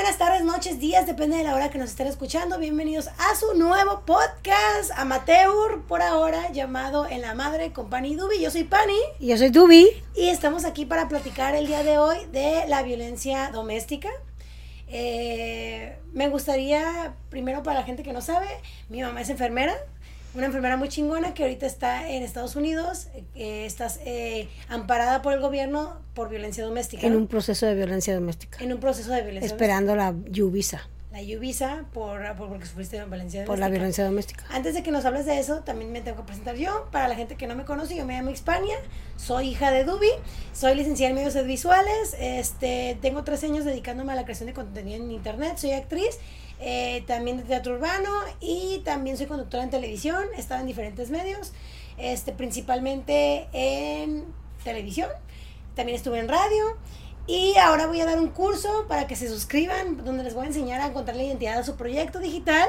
buenas tardes, noches, días, depende de la hora que nos estén escuchando. Bienvenidos a su nuevo podcast amateur por ahora llamado En la Madre con Pani y Dubi. Yo soy Pani. Y yo soy Dubi. Y estamos aquí para platicar el día de hoy de la violencia doméstica. Eh, me gustaría, primero para la gente que no sabe, mi mamá es enfermera una enfermera muy chingona que ahorita está en Estados Unidos, eh, estás eh, amparada por el gobierno por violencia doméstica. En un proceso de violencia doméstica. En un proceso de violencia Esperando la Yuvisa. La Yuvisa por, por, porque sufriste violencia doméstica. Por la violencia doméstica. Antes de que nos hables de eso, también me tengo que presentar yo. Para la gente que no me conoce, yo me llamo Hispania, soy hija de Dubi, soy licenciada en medios audiovisuales, este, tengo tres años dedicándome a la creación de contenido en internet, soy actriz eh, también de teatro urbano y también soy conductora en televisión, he estado en diferentes medios, este, principalmente en televisión, también estuve en radio y ahora voy a dar un curso para que se suscriban, donde les voy a enseñar a encontrar la identidad de su proyecto digital.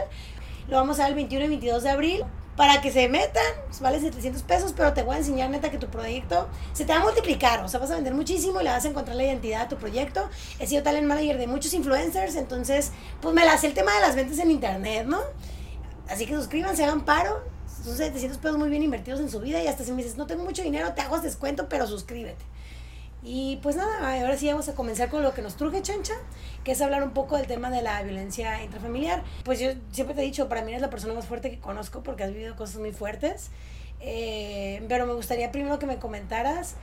Lo vamos a dar el 21 y 22 de abril para que se metan, pues, vale 700 pesos, pero te voy a enseñar neta que tu proyecto se te va a multiplicar, o sea, vas a vender muchísimo y le vas a encontrar la identidad a tu proyecto. He sido talent manager de muchos influencers, entonces, pues me la hace el tema de las ventas en internet, ¿no? Así que suscríbanse, hagan paro, son 700 pesos muy bien invertidos en su vida y hasta si me dices, no tengo mucho dinero, te hago descuento, pero suscríbete. Y pues nada, ahora sí vamos a comenzar con lo que nos truje, Chancha, que es hablar un poco del tema de la violencia intrafamiliar. Pues yo siempre te he dicho, para mí eres la persona más fuerte que conozco porque has vivido cosas muy fuertes. Eh, pero me gustaría primero que me comentaras,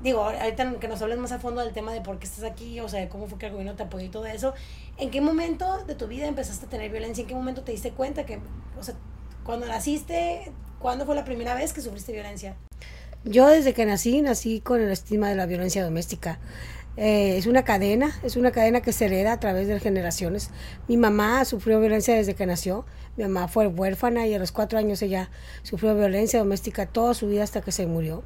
digo, ahorita que nos hables más a fondo del tema de por qué estás aquí, o sea, de cómo fue que el gobierno te apoyó y todo eso. ¿En qué momento de tu vida empezaste a tener violencia? ¿En qué momento te diste cuenta que, o sea, cuando naciste, cuándo fue la primera vez que sufriste violencia? Yo desde que nací, nací con el estigma de la violencia doméstica. Eh, es una cadena, es una cadena que se hereda a través de generaciones. Mi mamá sufrió violencia desde que nació. Mi mamá fue huérfana y a los cuatro años ella sufrió violencia doméstica toda su vida hasta que se murió.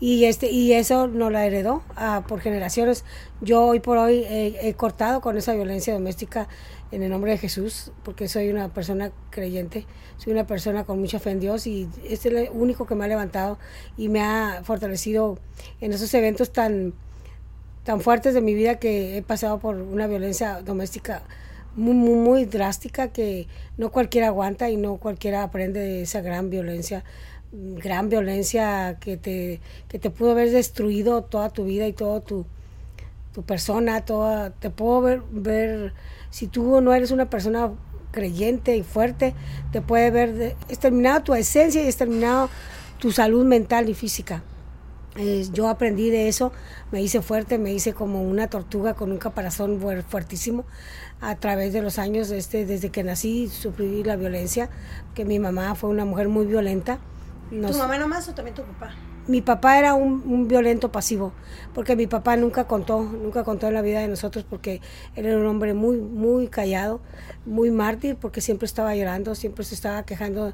Y, este, y eso no la heredó ah, por generaciones. Yo hoy por hoy he cortado con esa violencia doméstica en el nombre de Jesús, porque soy una persona creyente, soy una persona con mucha fe en Dios y este es el único que me ha levantado y me ha fortalecido en esos eventos tan, tan fuertes de mi vida que he pasado por una violencia doméstica muy, muy, muy drástica que no cualquiera aguanta y no cualquiera aprende de esa gran violencia gran violencia que te, que te pudo haber destruido toda tu vida y toda tu, tu persona, toda, te puedo ver, ver si tú no eres una persona creyente y fuerte, te puede ver exterminado tu esencia y exterminado tu salud mental y física. Eh, yo aprendí de eso, me hice fuerte, me hice como una tortuga con un caparazón fuertísimo a través de los años, este, desde que nací sufrí la violencia, que mi mamá fue una mujer muy violenta. ¿Tu mamá nomás o también tu papá? Mi papá era un, violento pasivo, porque mi papá nunca contó, nunca contó en la vida de nosotros, porque él era un hombre muy, muy callado, muy mártir, porque siempre estaba llorando, siempre se estaba quejando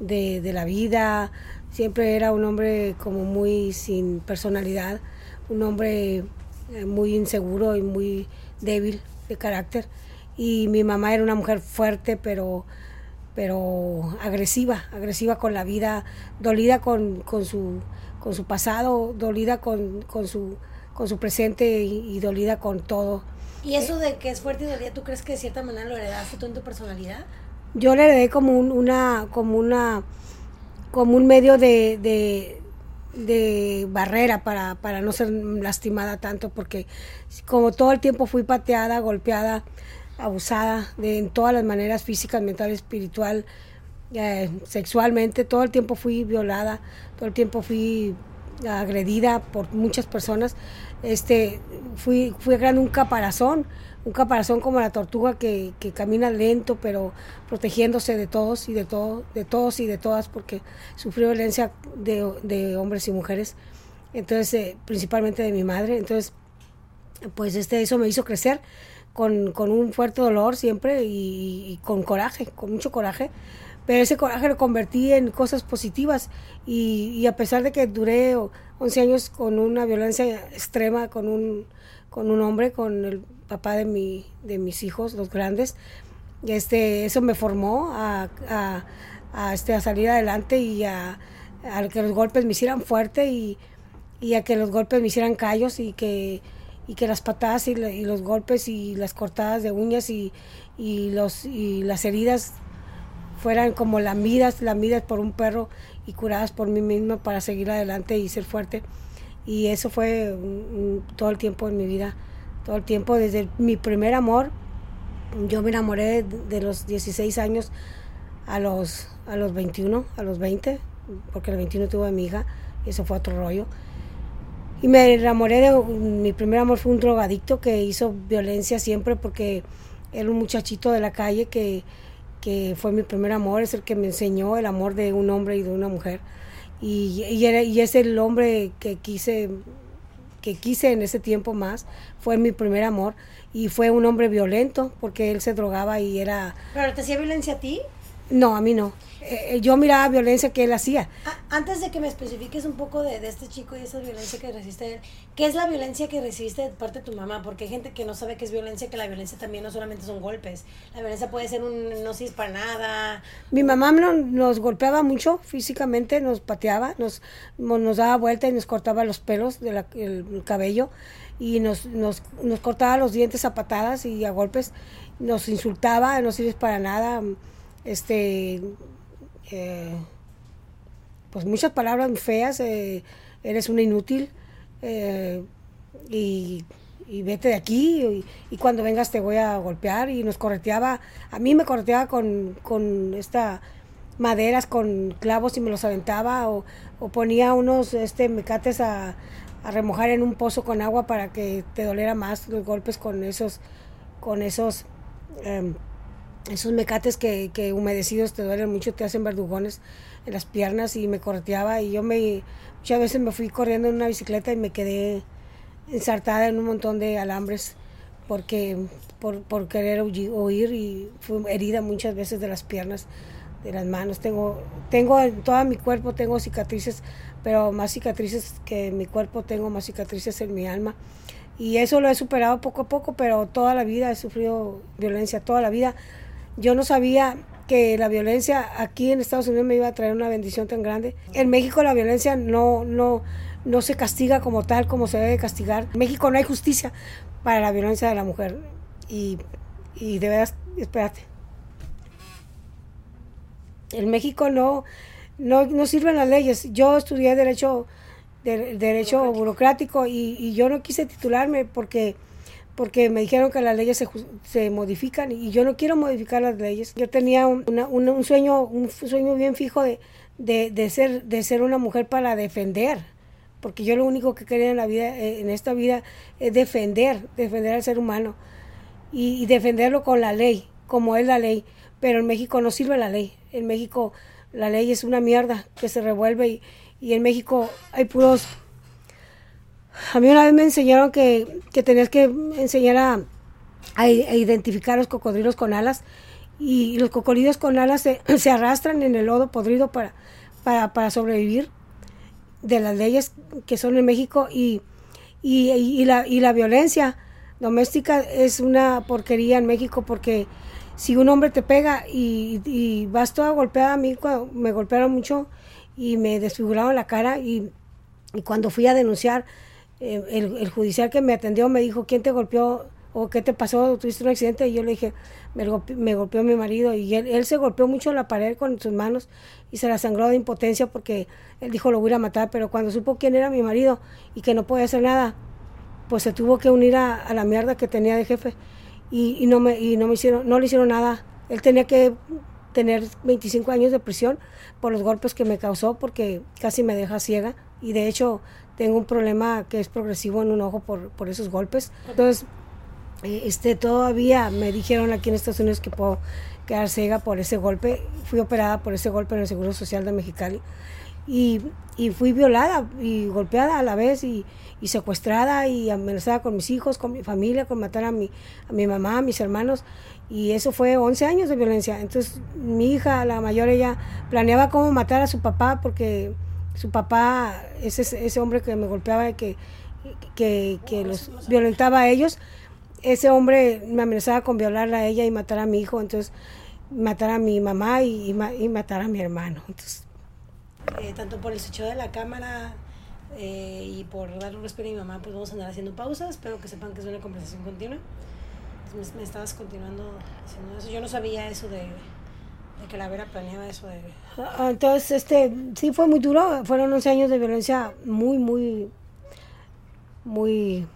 de, de la vida, siempre era un hombre como muy sin personalidad, un hombre eh, muy inseguro y muy débil de carácter. Y mi mamá era una mujer fuerte, pero pero agresiva, agresiva con la vida, dolida con, con su con su pasado, dolida con, con, su, con su presente y, dolida con todo. ¿Y eso de que es fuerte y dolida, tú crees que de cierta manera lo heredaste tú en tu personalidad? Yo le heredé como un, una, como una, como un medio de, de, de barrera para, para no ser lastimada tanto, porque como todo el tiempo fui pateada, golpeada, abusada de, en todas las maneras, físicas, mental, espiritual, eh, sexualmente, todo el tiempo fui violada, todo el tiempo fui agredida por muchas personas. Este, fui, fui creando un caparazón, un caparazón como la tortuga que, que, camina lento, pero protegiéndose de todos y de todo, de todos y de todas, porque sufrió violencia de, de hombres y mujeres, entonces, eh, principalmente de mi madre. Entonces, pues este, eso me hizo crecer con, con un fuerte dolor siempre y, y con coraje, con mucho coraje pero ese coraje lo convertí en cosas positivas y, a pesar de que duré 11 años con una violencia extrema con un, con un hombre, con el papá de, mi, de mis hijos, los grandes, este, eso me formó a, a, este, a salir adelante y a, a, que los golpes me hicieran fuerte y, y, a que los golpes me hicieran callos y que, y que las patadas y, los golpes y las cortadas de uñas y, los, y las heridas fueran como lamidas, lamidas por un perro y curadas por mí misma para seguir adelante y ser fuerte. Y eso fue todo el tiempo en mi vida, todo el tiempo, desde mi primer amor. Yo me enamoré de, los 16 años a los, a los 21, a los 20, porque los 21 tuve a mi hija, y eso fue otro rollo. Y me enamoré de, mi primer amor fue un drogadicto que hizo violencia siempre porque era un muchachito de la calle que, que fue mi primer amor, es el que me enseñó el amor de un hombre y de una mujer. Y, y, era, y es el hombre que quise, que quise en ese tiempo más, fue mi primer amor. Y fue un hombre violento porque él se drogaba y era... ¿Pero te hacía violencia a ti? No, a mí no. Eh, yo miraba violencia que él hacía. antes de que me especifiques un poco de, este chico y esa violencia que recibiste, ¿qué es la violencia que recibiste de parte de tu mamá? Porque hay gente que no sabe qué es violencia, que la violencia también no solamente son golpes. La violencia puede ser un no sirves para nada. Mi mamá nos, golpeaba mucho físicamente, nos pateaba, nos, nos daba vuelta y nos cortaba los pelos del cabello y nos, nos, nos cortaba los dientes a patadas y a golpes. Nos insultaba, no sirves para nada este, pues muchas palabras feas, eh, eres una inútil eh, y, vete de aquí y, cuando vengas te voy a golpear y nos correteaba, a mí me correteaba con, con esta maderas con clavos y me los aventaba o, ponía unos este mecates a, a, remojar en un pozo con agua para que te doliera más los golpes con esos con esos em, esos mecates que, que, humedecidos te duelen mucho, te hacen verdugones en las piernas y me correteaba y yo me muchas veces me fui corriendo en una bicicleta y me quedé ensartada en un montón de alambres porque por, por querer huir y fui herida muchas veces de las piernas, de las manos. Tengo, tengo en todo mi cuerpo, tengo cicatrices, pero más cicatrices que en mi cuerpo, tengo más cicatrices en mi alma. Y eso lo he superado poco a poco, pero toda la vida he sufrido violencia, toda la vida yo no sabía que la violencia aquí en Estados Unidos me iba a traer una bendición tan grande. En México la violencia no, no, no se castiga como tal, como se debe castigar. En México no hay justicia para la violencia de la mujer. Y, y de verdad, espérate. En México no, no, no sirven las leyes. Yo estudié derecho, derecho burocrático, y, y yo no quise titularme porque porque me dijeron que las leyes se, se, modifican y yo no quiero modificar las leyes. Yo tenía un, un sueño, un sueño bien fijo de, de, de, ser, de ser una mujer para defender, porque yo lo único que quería en la vida, eh, en esta vida, es defender, defender al ser humano y, y defenderlo con la ley, como es la ley. Pero en México no sirve la ley. En México la ley es una mierda que se revuelve y, y en México hay puros a mí una vez me enseñaron que, que tenías que enseñar a, a, identificar los cocodrilos con alas y los cocodrilos con alas se, se arrastran en el lodo podrido para, para, para, sobrevivir de las leyes que son en México y, y, y, la, y la violencia doméstica es una porquería en México porque si un hombre te pega y, y vas toda golpeada, a mí me golpearon mucho y me desfiguraron la cara y, y cuando fui a denunciar eh, el, judicial que me atendió me dijo, ¿quién te golpeó? ¿O qué te pasó? ¿Tuviste un accidente? Y yo le dije, me, golpeó, mi marido. Y él, se golpeó mucho la pared con sus manos y se la sangró de impotencia porque él dijo, lo voy a matar. Pero cuando supo quién era mi marido y que no podía hacer nada, pues se tuvo que unir a, la mierda que tenía de jefe. Y, no me, y no me hicieron, no le hicieron nada. Él tenía que tener 25 años de prisión por los golpes que me causó porque casi me deja ciega. Y de hecho tengo un problema que es progresivo en un ojo por, por esos golpes. Entonces, eh, este, todavía me dijeron aquí en Estados Unidos que puedo quedar ciega por ese golpe. Fui operada por ese golpe en el Seguro Social de Mexicali. Y, y fui violada y golpeada a la vez y, y, secuestrada y amenazada con mis hijos, con mi familia, con matar a mi, a mi mamá, a mis hermanos. Y eso fue 11 años de violencia. Entonces mi hija, la mayor, ella planeaba cómo matar a su papá porque su papá, ese, ese hombre que me golpeaba y que, que, los violentaba a ellos, ese hombre me amenazaba con violarla a ella y matar a mi hijo, entonces matar a mi mamá y, y, matar a mi hermano. Entonces, eh, tanto por el hecho de la cámara eh, y por darle un respeto a mi mamá, pues vamos a andar haciendo pausas. Espero que sepan que es una conversación continua. Entonces, me, me estabas continuando haciendo eso. Yo no sabía eso de, que la Vera planeaba eso de... Ah, Entonces, este, sí fue muy duro. Fueron 11 años de violencia muy, muy, muy,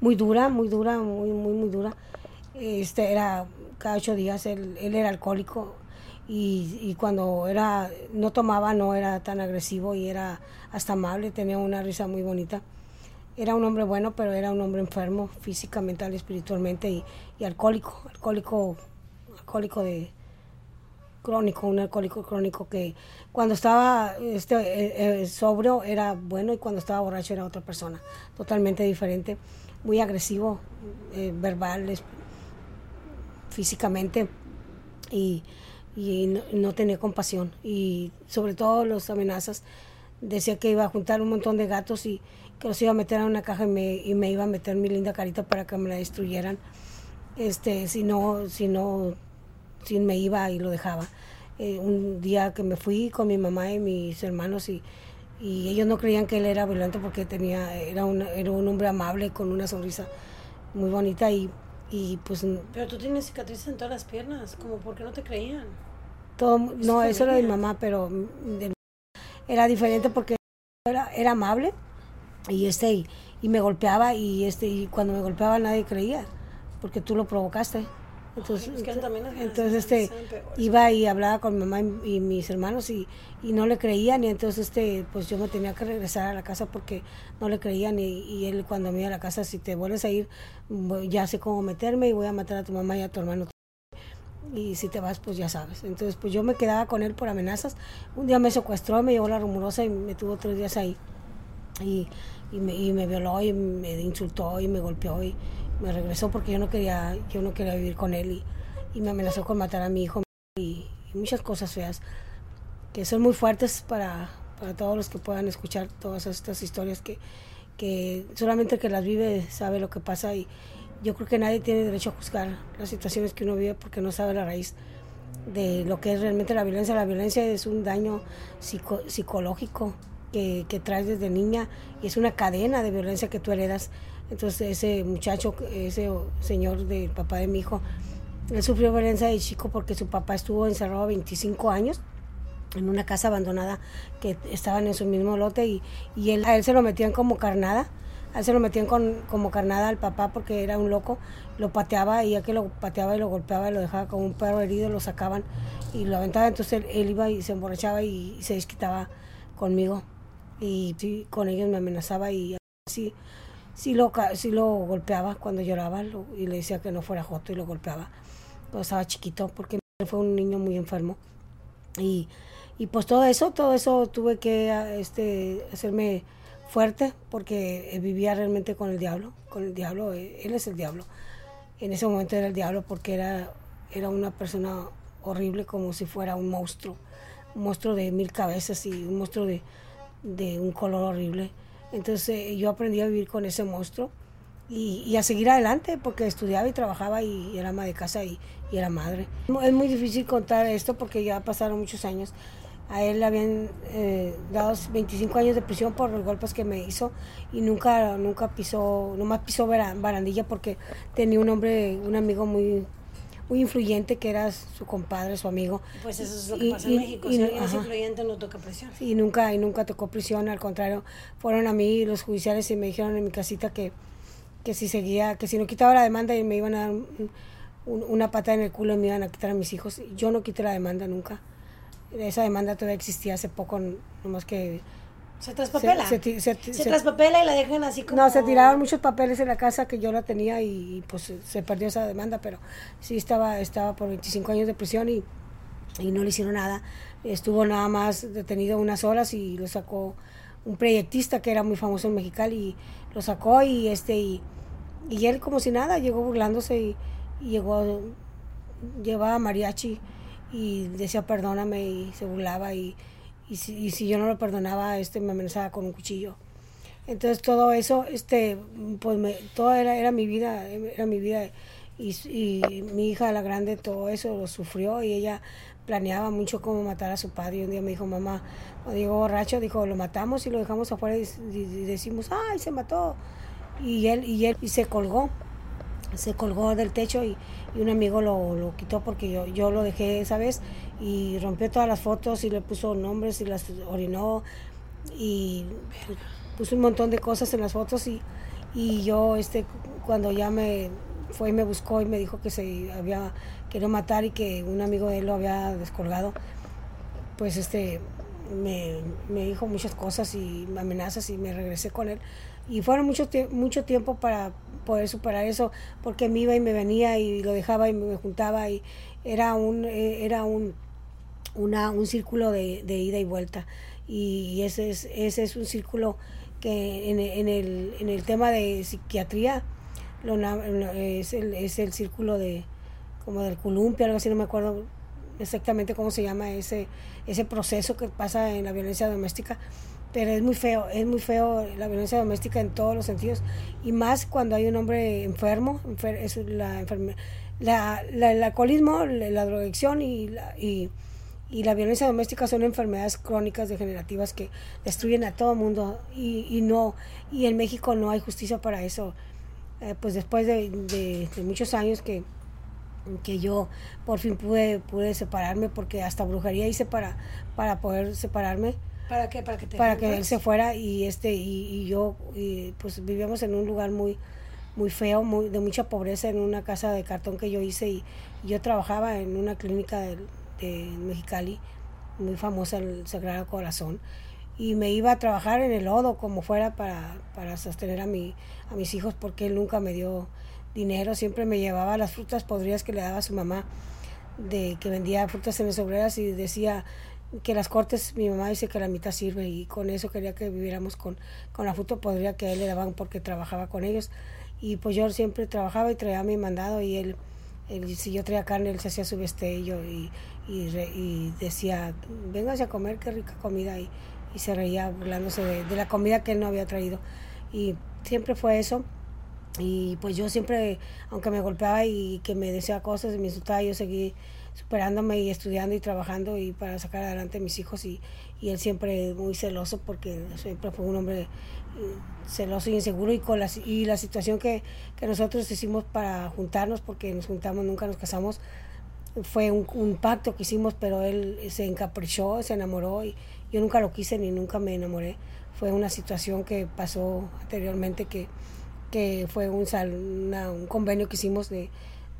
muy dura, muy dura, muy, muy, muy dura. Este, era cada ocho días, él, él era alcohólico y, cuando era, no tomaba, no era tan agresivo y era hasta amable, tenía una risa muy bonita. Era un hombre bueno, pero era un hombre enfermo física, mental espiritualmente y alcohólico, alcohólico, alcohólico de, crónico, un alcohólico crónico que cuando estaba este, eh, eh, sobrio era bueno y cuando estaba borracho era otra persona, totalmente diferente, muy agresivo, eh, verbal, físicamente y, y no, no tenía compasión. Y sobre todo las amenazas decía que iba a juntar un montón de gatos y que los iba a meter en una caja y me, y me iba a meter mi linda carita para que me la destruyeran. Este si no si no si me iba y lo dejaba. Eh, un día que me fui con mi mamá y mis hermanos y, y ellos no creían que él era violento porque tenía era un, era un hombre amable con una sonrisa muy bonita y, y pues Pero tú tienes cicatrices en todas las piernas, como porque no te creían. todo no eso era de mi mamá pero de- era diferente porque era, era amable y este y, y me golpeaba y este y cuando me golpeaba nadie creía porque tú lo provocaste entonces Ay, es que entonces este iba y hablaba con mi mamá y, y mis hermanos y, y no le creían y entonces este pues yo me tenía que regresar a la casa porque no le creían y, y él cuando me iba a la casa si te vuelves a ir voy- ya sé cómo meterme y voy a matar a tu mamá y a tu hermano. Y si te vas pues ya sabes. Entonces pues yo me quedaba con él por amenazas. Un día me secuestró me llevó la rumorosa y me tuvo tres días ahí. Y, y, me, y me violó y me insultó y me golpeó y me regresó porque yo no quería yo no quería vivir con él y, me amenazó con matar a mi hijo y, y muchas cosas feas que son muy fuertes para, para todos los que puedan escuchar todas estas historias que, que solamente el que las vive sabe lo que pasa y yo creo que nadie tiene derecho a juzgar las situaciones que uno vive porque no sabe la raíz de lo que es realmente la violencia. La violencia es un daño psico- psicológico que, que traes desde niña y es una cadena de violencia que tú heredas. Entonces ese muchacho, ese señor del papá de mi hijo, él sufrió violencia de chico porque su papá estuvo encerrado 25 años en una casa abandonada que estaban en su mismo lote y, y él, a él se lo metían como carnada. A él se lo metían con, como carnada al papá porque era un loco, lo pateaba y ya que lo pateaba y lo golpeaba y lo dejaba como un perro herido, lo sacaban y lo aventaban. Entonces él, iba y se emborrachaba y, se desquitaba conmigo y con ellos me amenazaba y así sí lo, sí lo golpeaba cuando lloraba lo- y le decía que no fuera joto y lo golpeaba cuando estaba chiquito porque fue un niño muy enfermo y, y pues todo eso, todo eso tuve que a- este, hacerme fuerte porque eh, vivía realmente con el diablo, con el diablo, eh, él es el diablo. En ese momento era el diablo porque era, era una persona horrible como si fuera un monstruo, un monstruo de mil cabezas y un monstruo de, de un color horrible. Entonces eh, yo aprendí a vivir con ese monstruo y, a seguir adelante porque estudiaba y trabajaba y, era ama de casa y, era madre. Es muy difícil contar esto porque ya pasaron muchos años. A él le habían eh, dado 25 años de prisión por los golpes que me hizo y nunca, nunca pisó, nomás pisó bara- barandilla porque tenía un hombre, un amigo muy, muy influyente que era su compadre, su amigo. Pues eso es lo que Y- pasa y- en México. y si alguien es influyente, no toca presión. y nunca y nunca tocó prisión al contrario fueron a mí los judiciales y me dijeron en mi casita que que si seguía que si no quitaba la demanda y me iban a dar un- un- una pata en el culo y me iban a quitar a mis hijos yo no quité la demanda nunca esa demanda todavía existía hace poco nomás que Se traspapela. se, Se, se, se- traspapela y la dejan así como... no, se tiraron muchos papeles en la casa que yo la tenía y, pues se- se perdió esa demanda, pero sí estaba, estaba por 25 años de prisión y, y no le hicieron nada. Estuvo nada más detenido unas horas y lo sacó un proyectista que era muy famoso en Mexicali y lo sacó y este y, y él como si nada llegó burlándose y, y llegó llevaba mariachi y decía perdóname y se burlaba y, y, si, y si yo no lo perdonaba este me amenazaba con un cuchillo entonces todo eso este pues me, todo era, era mi vida era mi vida y, y mi hija, la grande, todo eso lo sufrió y ella planeaba mucho cómo matar a su padre. Y un día me dijo, mamá, cuando llegó borracho, dijo, lo matamos y lo dejamos afuera y, decimos, ay, se mató. Y él, y él y se colgó, se colgó del techo y, un amigo lo, lo, quitó porque yo, yo lo dejé esa vez y rompió todas las fotos y le puso nombres y las orinó y puso un montón de cosas en las fotos y, y yo este cuando ya me fue y me buscó y me dijo que se había querido matar y que un amigo de él lo había descolgado, pues este me, me dijo muchas cosas y amenazas y me regresé con él. Y fueron mucho, mucho tiempo para poder superar eso, porque me iba y me venía y lo dejaba y me juntaba y era un, e, era un, una, un círculo de, de ida y vuelta. Y ese es, ese es un círculo que en, en, el, en el tema de psiquiatría lo, es, el, es el círculo de como del columpio, algo así, no me acuerdo exactamente cómo se llama ese, ese proceso que pasa en la violencia doméstica, pero es muy feo, es muy feo la violencia doméstica en todos los sentidos, y más cuando hay un hombre enfermo, es la, la, la, el alcoholismo, la, drogadicción y la, y, y la violencia doméstica son enfermedades crónicas degenerativas que destruyen a todo mundo y, y no y en México no hay justicia para eso eh, pues después de, muchos años que, que yo por fin pude, pude separarme, porque hasta brujería hice para, para poder separarme. ¿Para qué? Para que, para que él se fuera y este y, yo pues vivíamos en un lugar muy muy feo, muy, de mucha pobreza en una casa de cartón que yo hice y, yo trabajaba en una clínica de, de Mexicali muy famosa el Sagrado Corazón y me iba a trabajar en el lodo como fuera para, para sostener a, mi, a mis hijos porque él nunca me dio dinero, siempre me llevaba las frutas podridas que le daba a su mamá, de que vendía frutas en las obreras y decía que las cortes, mi mamá dice que la mitad sirve y con eso quería que viviéramos con, con la fruta podrida que a él le daban porque trabajaba con ellos. Y pues yo siempre trabajaba y traía mi mandado y él, si yo traía carne él se hacía su vestello y, y, y decía, véngase a comer, qué rica comida y y se reía burlándose de, la comida que él no había traído. Y siempre fue eso. Y pues yo siempre, aunque me golpeaba y que me decía cosas y me insultaba, yo seguí superándome y estudiando y trabajando y para sacar adelante a mis hijos y, y él siempre muy celoso porque siempre fue un hombre celoso y inseguro y con la, y la situación que, que nosotros hicimos para juntarnos porque nos juntamos, nunca nos casamos, fue un, un, pacto que hicimos, pero él se encaprichó, se enamoró y, yo nunca lo quise ni nunca me enamoré. Fue una situación que pasó anteriormente que, que fue un, un convenio que hicimos de,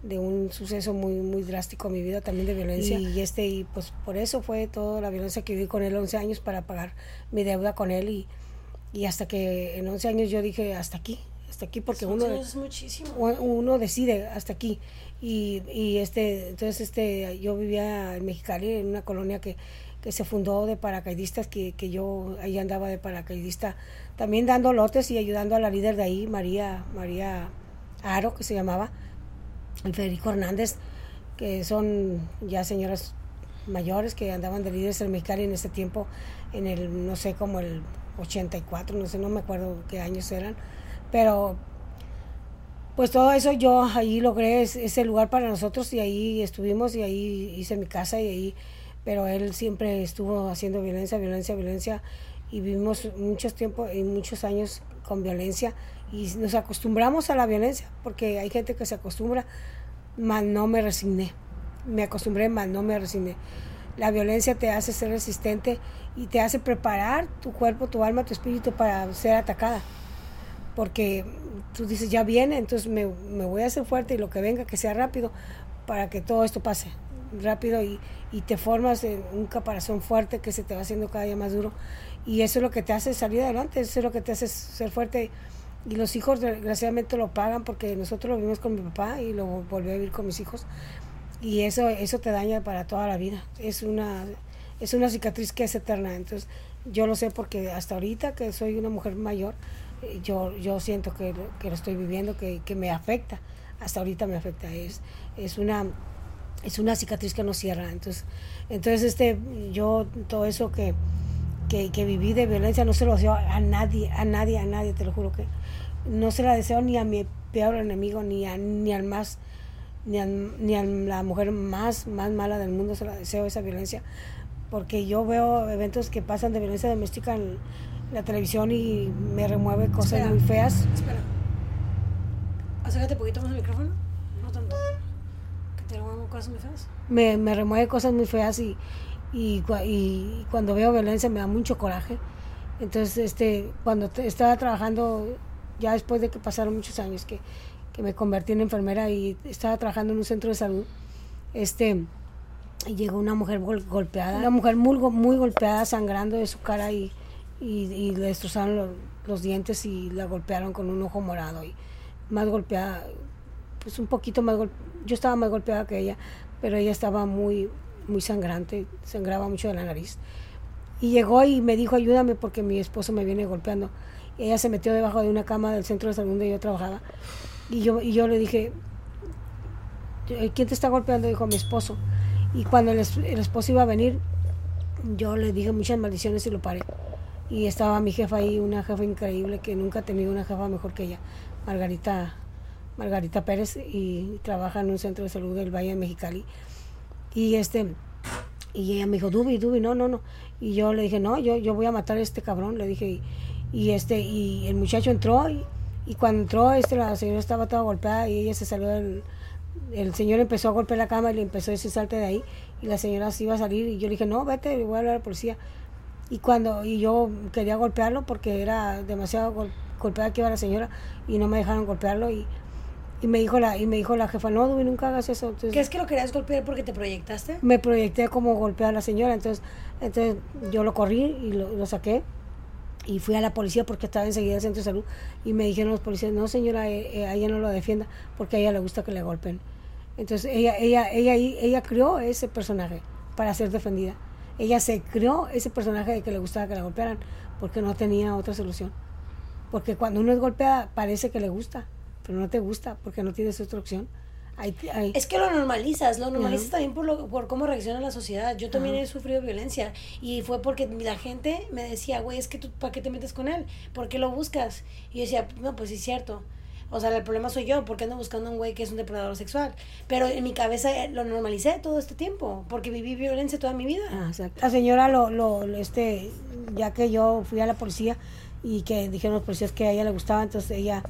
de un suceso muy muy drástico en mi vida también de violencia y, este y pues por eso fue toda la violencia que viví con él 11 años para pagar mi deuda con él y, y hasta que en 11 años yo dije hasta aquí hasta aquí porque uno uno decide hasta aquí y, y este entonces este yo vivía en Mexicali en una colonia que que se fundó de paracaidistas, que, que yo ahí andaba de paracaidista, también dando lotes y ayudando a la líder de ahí, María, María Aro, que se llamaba, y Federico Hernández, que son ya señoras mayores que andaban de líderes en Mexicali en ese tiempo, en el, no sé, como el 84, no sé, no me acuerdo qué años eran, pero pues todo eso yo ahí logré ese lugar para nosotros y ahí estuvimos y ahí hice mi casa y ahí pero él siempre estuvo haciendo violencia, violencia, violencia y vivimos muchos tiempos y muchos años con violencia y nos acostumbramos a la violencia porque hay gente que se acostumbra, mas no me resigné. Me acostumbré, mas no me resigné. La violencia te hace ser resistente y te hace preparar tu cuerpo, tu alma, tu espíritu para ser atacada. Porque tú dices, ya viene, entonces me, me voy a hacer fuerte y lo que venga, que sea rápido para que todo esto pase rápido y, y te formas en un caparazón fuerte que se te va haciendo cada día más duro. Y eso es lo que te hace salir adelante, eso es lo que te hace ser fuerte. Y los hijos desgraciadamente lo pagan porque nosotros lo vimos con mi papá y lo volví a vivir con mis hijos. Y eso, eso te daña para toda la vida. Es una, es una cicatriz que es eterna. Entonces, yo lo sé porque hasta ahorita que soy una mujer mayor, eh, yo, yo siento que, que lo estoy viviendo, que, que me afecta. Hasta ahorita me afecta. Es, es una es una cicatriz que no cierra. Entonces, entonces este, yo todo eso que, que, viví de violencia no se lo deseo a nadie, a nadie, a nadie, te lo juro que no se la deseo ni a mi peor enemigo, ni, a, ni al más ni a, ni a la mujer más, más mala del mundo se la deseo esa violencia, porque yo veo eventos que pasan de violencia doméstica en la televisión y me remueve cosas Espera. muy feas. Espera. Acércate un poquito más al micrófono. No tanto. Que te hagan cosas muy feas. me, me remueve cosas muy feas y, y, y cuando veo violencia me da mucho coraje. Entonces, este, cuando estaba trabajando, ya después de que pasaron muchos años que, que me convertí en enfermera y estaba trabajando en un centro de salud, este, y llegó una mujer gol- golpeada, una mujer muy, muy golpeada, sangrando de su cara y, y, y le destrozaron lo- los dientes y la golpearon con un ojo morado y más golpeada, pues un poquito más golpeada, yo estaba más golpeada que ella, pero ella estaba muy, muy sangrante, sangraba mucho de la nariz. Y llegó y me dijo, ayúdame porque mi esposo me viene golpeando. Ella se metió debajo de una cama del centro de salud donde yo trabajaba. Y yo, y yo le dije, ¿quién te está golpeando? Dijo, mi esposo. Y cuando el, es- el esposo iba a venir, yo le dije muchas maldiciones y lo paré. Y estaba mi jefa ahí, una jefa increíble que nunca ha tenido una jefa mejor que ella, Margarita, Margarita Pérez, y trabaja en un centro de salud del Valle de Mexicali. Y este, y ella me dijo, Dubi, Dubi, no, no, no. Y yo le dije, no, yo, yo voy a matar a este cabrón, le dije, y, este, y el muchacho entró, y, y cuando entró, este, la señora estaba toda golpeada, y ella se salió del, el señor empezó a golpear la cama y le empezó a decir salte de ahí y la señora se iba a salir y yo le dije no vete voy a hablar a la policía y cuando y yo quería golpearlo porque era demasiado gol- golpeada que iba la señora y no me dejaron golpearlo y, y me dijo la y me dijo la jefa no Dubi, nunca hagas eso entonces ¿Qué es que lo querías golpear porque te proyectaste? me proyecté como golpear a la señora entonces entonces yo lo corrí y lo, lo saqué y fui a la policía porque estaba enseguida en el centro de salud y me dijeron los policías no señora eh, eh, a ella no lo defienda porque a ella le gusta que le golpeen entonces ella ella ella ella crió ese personaje para ser defendida. Ella se creó ese personaje de que le gustaba que la golpearan porque no tenía otra solución. Porque cuando uno es golpeada parece que le gusta pero no te gusta porque no tienes otra opción Es que lo normalizas, lo normalizas también por, lo, por cómo reacciona la sociedad. Yo también he sufrido violencia y fue porque la gente me decía, güey, es que tú, ¿para qué te metes con él? ¿Por qué lo buscas? Y yo decía, no, pues sí es cierto. O sea, el problema soy yo, porque ando buscando a un güey que es un depredador sexual. Pero en mi cabeza eh, lo normalicé todo este tiempo, porque viví violencia toda mi vida. Ah, exacto. La señora lo, lo, lo, este, ya que yo fui a la policía y que dijeron los policías que a ella le gustaba, entonces ella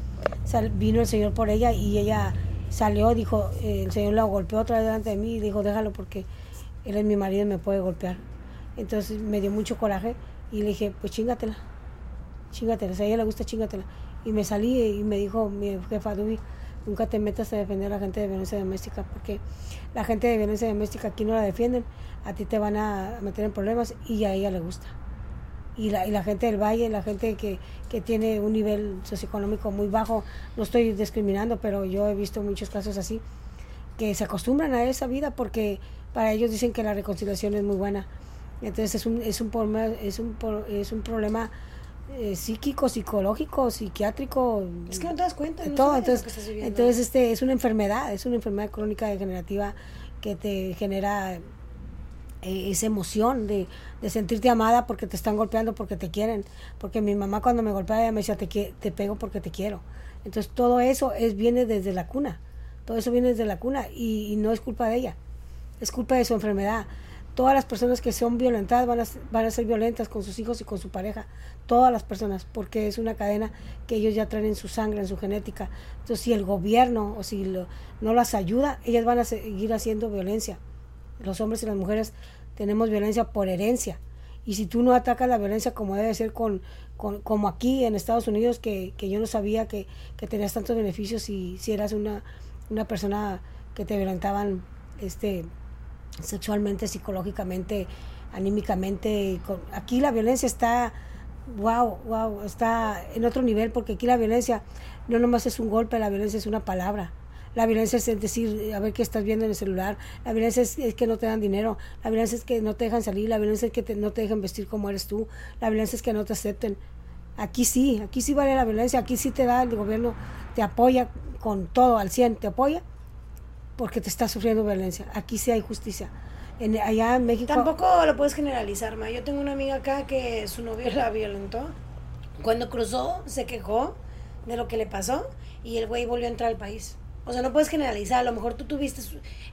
sal- vino el señor por ella y ella salió, dijo, eh, el señor la golpeó otra vez delante de mí y dijo, déjalo porque él es mi marido y me puede golpear. Entonces me dio mucho coraje y le dije, pues chingatela, chingatela, si a ella le gusta, chingatela. Y me salí y me dijo mi jefa Dubi, nunca te metas a defender a la gente de violencia doméstica porque la gente de violencia doméstica aquí no la defienden, a ti te van a meter en problemas y a ella le gusta. Y la, y la gente del valle, la gente que, que tiene un nivel socioeconómico muy bajo, no estoy discriminando, pero yo he visto muchos casos así, que se acostumbran a esa vida porque para ellos dicen que la reconciliación es muy buena. Entonces es un, es un, problema, es un, es un problema eh, psíquico, psicológico, psiquiátrico, Es que no te das cuenta, de no todo. Entonces, entonces este es una enfermedad, es una enfermedad crónica degenerativa que te genera eh, esa emoción de, de sentirte amada porque te están golpeando, porque te quieren. Porque mi mamá cuando me golpeaba ella me decía, te, te pego porque te quiero. Entonces todo eso es, viene desde la cuna. Todo eso viene desde la cuna y, y no es culpa de ella. Es culpa de su enfermedad. Todas las personas que son violentadas van a, van a ser violentas con sus hijos y con su pareja. Todas las personas, porque es una cadena que ellos ya traen en su sangre, en su genética. Entonces, si el gobierno o si lo- no las ayuda, ellas van a seguir haciendo violencia. Los hombres y las mujeres tenemos violencia por herencia. Y si tú no atacas la violencia como debe ser, con, con- como aquí en Estados Unidos, que, que yo no sabía que, que tenías tantos beneficios y si eras una, una persona que te violentaban este, sexualmente, psicológicamente, anímicamente. con- Aquí la violencia está, wow, wow, está en otro nivel, porque aquí la violencia no nomás es un golpe, la violencia es una palabra. La violencia es decir, a ver qué estás viendo en el celular. La violencia es, es que no te dan dinero. La violencia es que no te dejan salir. La violencia es que te- no te dejan vestir como eres tú. La violencia es que no te acepten. Aquí sí, aquí sí vale la violencia. Aquí sí te da el gobierno, te apoya con todo al 100, te apoya porque te está sufriendo violencia. Aquí sí hay justicia. En, allá en México. Tampoco lo puedes generalizar, ma. Yo tengo una amiga acá que su novio la violentó. Cuando cruzó, se quejó de lo que le pasó y el güey volvió a entrar al país. O sea, no puedes generalizar. A lo mejor tú tuviste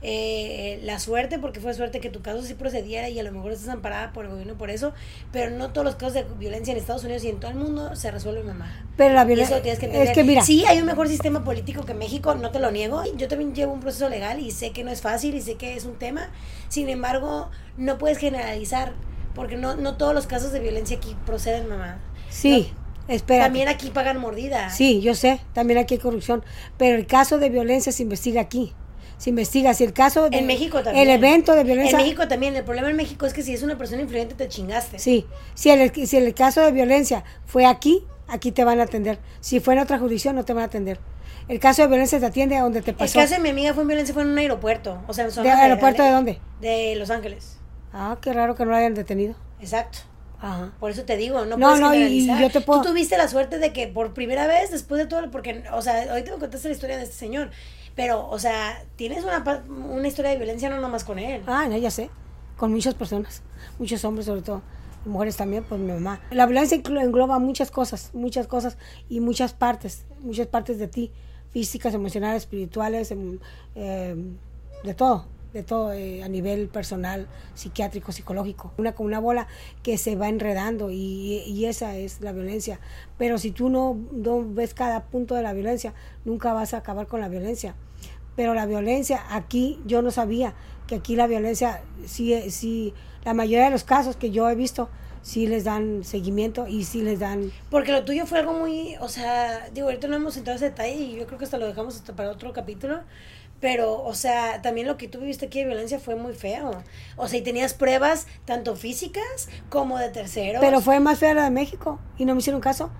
eh, la suerte, porque fue suerte que tu caso sí procediera y a lo mejor estás amparada por el gobierno por eso, pero no todos los casos de violencia en Estados Unidos y en todo el mundo se resuelven, mamá. Pero la violencia. Eso tienes que entender. Es que mira. Sí, hay un mejor sistema político que México, no te lo niego. Yo también llevo un proceso legal y sé que no es fácil y sé que es un tema. Sin embargo, no puedes generalizar, porque no, no todos los casos de violencia aquí proceden, mamá. Sí. Espera. También aquí pagan mordida. Sí, yo sé, también aquí hay corrupción, pero el caso de violencia se investiga aquí. Se investiga si el caso de En México también. el evento de violencia En México también. El problema en México es que si es una persona influyente te chingaste. Sí, si el, si el caso de violencia fue aquí, aquí te van a atender. Si fue en otra jurisdicción, no te van a atender. El caso de violencia te atiende a donde te El pasó. caso de mi amiga fue en violencia, fue en un aeropuerto. O sea, en ¿De zona aeropuerto de federal, dónde? De Los Ángeles. Ah, qué raro que no lo hayan detenido. Exacto. Ajá. Por eso te digo, no, No, puedes no, y generalizar. yo te puedo- Tú tuviste la suerte de que por primera vez, después de todo, porque, o sea, ahorita me contaste la historia de este señor, pero, o sea, tienes una, una historia de violencia no nomás con él. Ah, no, ya sé. Con muchas personas, muchos hombres sobre todo, mujeres también, pues mi mamá. La violencia engloba muchas cosas, muchas cosas y muchas partes, muchas partes de ti, físicas, emocionales, espirituales, eh, de todo, de todo eh, a nivel personal, psiquiátrico, psicológico. Una como una bola que se va enredando y, y esa es la violencia. Pero si tú no, ves cada punto de la violencia, nunca vas a acabar con la violencia pero la violencia aquí yo no sabía que aquí la violencia sí sí la mayoría de los casos que yo he visto sí les dan seguimiento y sí les dan Porque lo tuyo fue algo muy, o sea, digo, ahorita no hemos entrado a ese detalle y yo creo que hasta lo dejamos para otro capítulo. Pero, o sea, también lo que tú viviste aquí de violencia fue muy feo. O sea, y tenías pruebas tanto físicas como de terceros. pero fue más fea la de México y no me hicieron caso.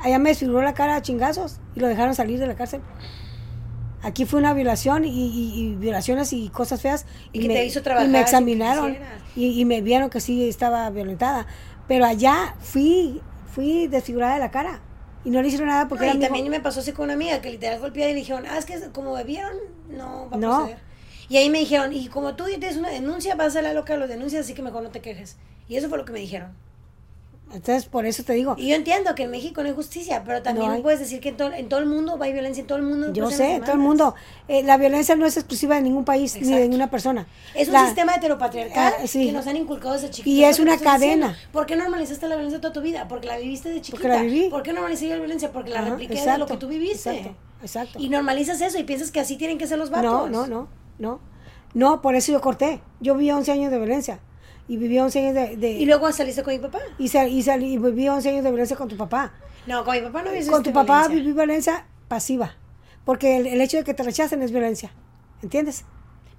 Allá me desfiguró la cara a chingazos y lo dejaron salir de la cárcel. Aquí fue una violación y, y- y violaciones y cosas feas Y que te hizo trabajar y me examinaron y, me vieron que sí estaba violentada. Pero allá fui fui desfigurada de la cara y no le hicieron nada porque No, y también me pasó así con una amiga que literal golpeada y le dijeron, ah, es que como bebieron, no va a No. proceder. Y ahí me dijeron, y como tú tienes una denuncia, vas a la loca los denuncias, así que mejor no te quejes. Y eso fue lo que me dijeron. entonces por eso te digo Y yo entiendo que en México no hay justicia, pero también No hay. puedes decir que en todo, en todo el mundo a violencia, en todo el mundo. yo sé en todo el mundo eh, la violencia no es exclusiva de ningún país ni de ninguna persona Es un La- sistema heteropatriarcal Ah, sí. que nos han inculcado desde chiquitos. Y es una estoy diciendo. cadena. ¿Por qué normalizaste la violencia toda tu vida? Porque la viviste de chiquita. Porque la viví. ¿Por qué normalizaste la violencia? Porque la Ajá, repliqué de lo que tú viviste. exacto exacto Y normalizas eso y piensas que así tienen que ser los vatos. No, no, no, no. No, por eso yo corté. Yo viví 11 años de violencia. Y viví 11 años de... de- Y luego saliste con mi papá. y, sal- y salí- y viví 11 años de violencia con tu papá. No, con mi papá no viviste con tu papá violencia. viví violencia pasiva. Porque el, el hecho de que te rechacen es violencia. ¿Entiendes?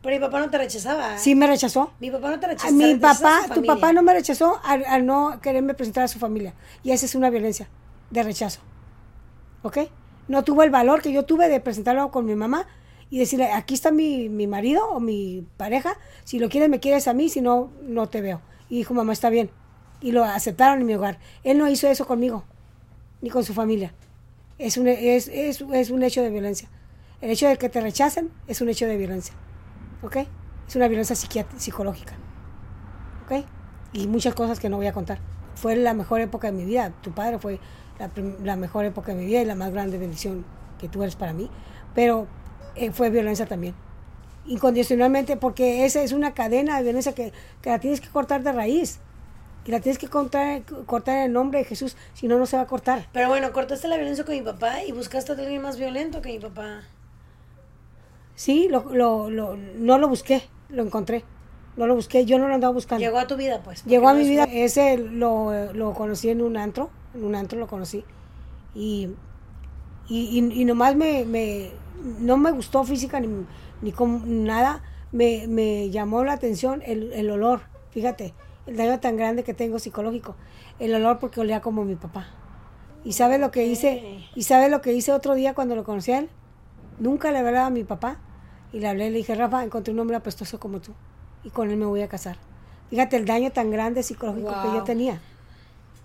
Pero mi papá no te rechazaba. Sí me rechazó. Mi papá no te A rechazaba. mi papá, tu familia. papá no me rechazó al, al no quererme presentar a su familia. Y esa es una violencia de rechazo. ¿Ok? No tuvo el valor que yo tuve de presentarlo con mi mamá y decirle, aquí está mi, mi marido o mi pareja, si lo quieres me quieres a mí, si no, no te veo. Y dijo, mamá, está bien. Y lo aceptaron en mi hogar. Él no hizo eso conmigo, ni con su familia. Es un, es, es, es un hecho de violencia. El hecho de que te rechacen es un hecho de violencia. ¿Ok? Es una violencia psicológica. ¿Ok? Y muchas cosas que no voy a contar. Fue la mejor época de mi vida. Tu padre fue la, la mejor época de mi vida y la más grande bendición que tú eres para mí. Pero eh, fue violencia también. Incondicionalmente, porque esa es una cadena de violencia que, que la tienes que cortar de raíz. Y la tienes que cortar, cortar en el nombre de Jesús, si no, no se va a cortar. Pero bueno, cortaste la violencia con mi papá y buscaste a alguien más violento que mi papá. Sí, lo, lo, lo- no lo busqué, lo encontré. No lo busqué, yo no lo andaba buscando. Llegó a tu vida, pues. Llegó a mi vida, es- ese lo, lo conocí en un antro, en un antro lo conocí. Y, y, y- y nomás me, me, no me gustó física ni, ni con nada, me, me llamó la atención el, el olor, fíjate, el daño tan grande que tengo psicológico, el olor porque olía como mi papá. ¿Y sabes lo que hice? ¿Y sabes lo que hice otro día cuando lo conocí a él? Nunca le hablaba a mi papá y le hablé, le dije, Rafa, encontré un hombre apestoso como tú y con él me voy a casar. Fíjate el daño tan grande psicológico que yo tenía.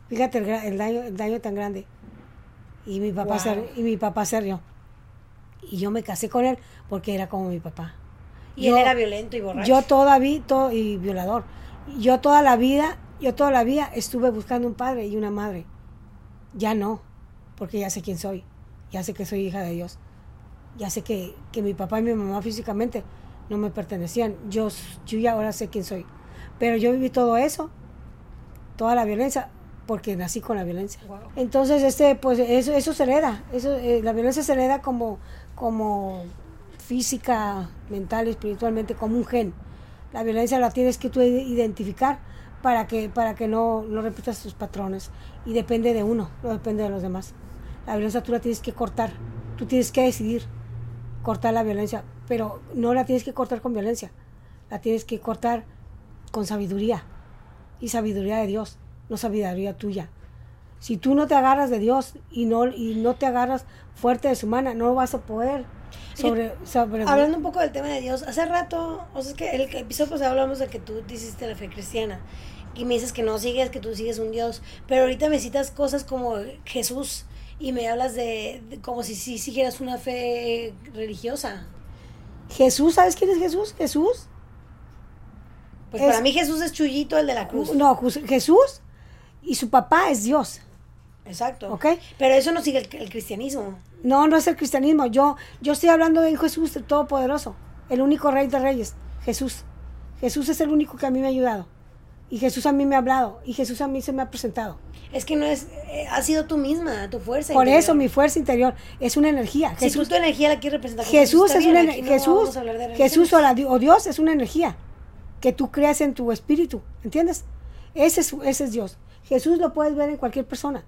Fíjate el, el daño, el daño tan grande. Y mi papá Wow. se, y mi papá se rió. Y yo me casé con él porque era como mi papá. Y Yo- él era violento y borracho. Yo toda vida, todo, y violador. Yo toda la vida, yo toda la vida estuve buscando un padre y una madre. Ya no, porque ya sé quién soy. Ya sé que soy hija de Dios. Ya sé que, que mi papá y mi mamá físicamente no me pertenecían. Yo, yo ya ahora sé quién soy. Pero yo viví todo eso, toda la violencia, porque nací con la violencia. Entonces, este, pues eso, eso se hereda. Eso, eh, la violencia se hereda como, como física, mental, espiritualmente, como un gen. La violencia la tienes que tú identificar para que, para que no, no repitas tus patrones. Y depende de uno, no depende de los demás. La violencia tú la tienes que cortar. Tú tienes que decidir cortar la violencia, pero no la tienes que cortar con violencia. La tienes que cortar con sabiduría. Y sabiduría de Dios, no sabiduría tuya. Si tú no te agarras de Dios y no, y no te agarras fuerte de su mano, no vas a poder sobre, Hablando un poco del tema de Dios, hace rato, o sea, es que el episodio pasado hablamos de que tú hiciste la fe cristiana y me dices que no sigues, que tú sigues un Dios, pero ahorita me citas cosas como Jesús y me hablas de, como si, si siguieras una fe religiosa. Jesús, ¿sabes quién es Jesús? Jesús. Pues para mí Jesús es Chullito, el de la cruz. No, Jesús y su papá es Dios. Exacto. ¿Ok? Pero eso no sigue el, cristianismo. No, no es el cristianismo. Yo, yo estoy hablando de Jesús, el Todopoderoso, el único Rey de Reyes, Jesús. Jesús es el único que a mí me ha ayudado. Y Jesús a mí me ha hablado. Y Jesús a mí se me ha presentado. Es que no es, eh, ha sido tú misma, tu fuerza. Por eso mi fuerza interior es una energía. Jesús, si tú tu energía la quieres representar. Jesús, es una Jesús, Jesús o, Dios es una energía que tú creas en tu espíritu, ¿entiendes? Ese es, ese es Dios. Jesús lo puedes ver en cualquier persona.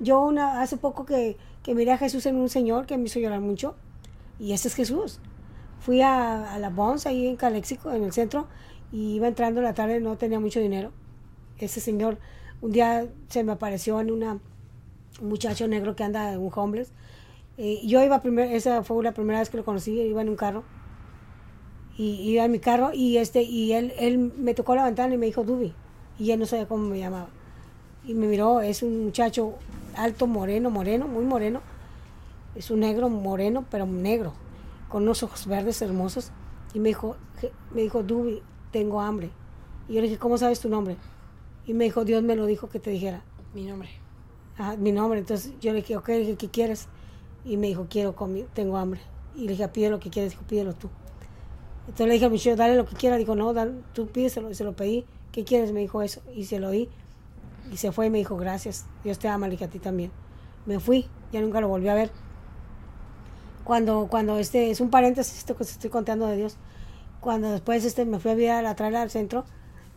Yo una, hace poco que, que miré a Jesús en un señor que me hizo llorar mucho, y ese es Jesús. Fui a, la Bons, ahí en Calexico, en el centro, y iba entrando la tarde, no tenía mucho dinero. Ese señor, un día se me apareció en una, un muchacho negro que anda, un homeless. Eh, yo iba primero, esa fue la primera vez que lo conocí, iba en un carro. Y iba en mi carro y este y él, él me tocó la ventana y me dijo Dubi. Y él no sabía cómo me llamaba. Y me miró, es un muchacho alto, moreno, moreno, muy moreno. Es un negro moreno, pero negro, con unos ojos verdes hermosos. Y me dijo, me dijo, Dubi, tengo hambre. Y yo le dije, ¿cómo sabes tu nombre? Y me dijo, Dios me lo dijo que te dijera. Mi nombre. mi nombre. Entonces yo le dije, ok, ¿qué quieres? Y me dijo, quiero comer, tengo hambre. Y le dije, pide lo que quieres, dijo, pídelo tú. Entonces le dije a Michelle, dale lo que quiera. Dijo, no, tú pídeselo. Y se lo pedí. ¿Qué quieres? Me dijo eso. Y se lo di. Y se fue y me dijo, gracias, Dios te ama, le dije a ti también. Me fui, ya nunca lo volví a ver. Cuando, cuando este, es un paréntesis esto que estoy contando de Dios, cuando después este, me fui a ver a traer al centro,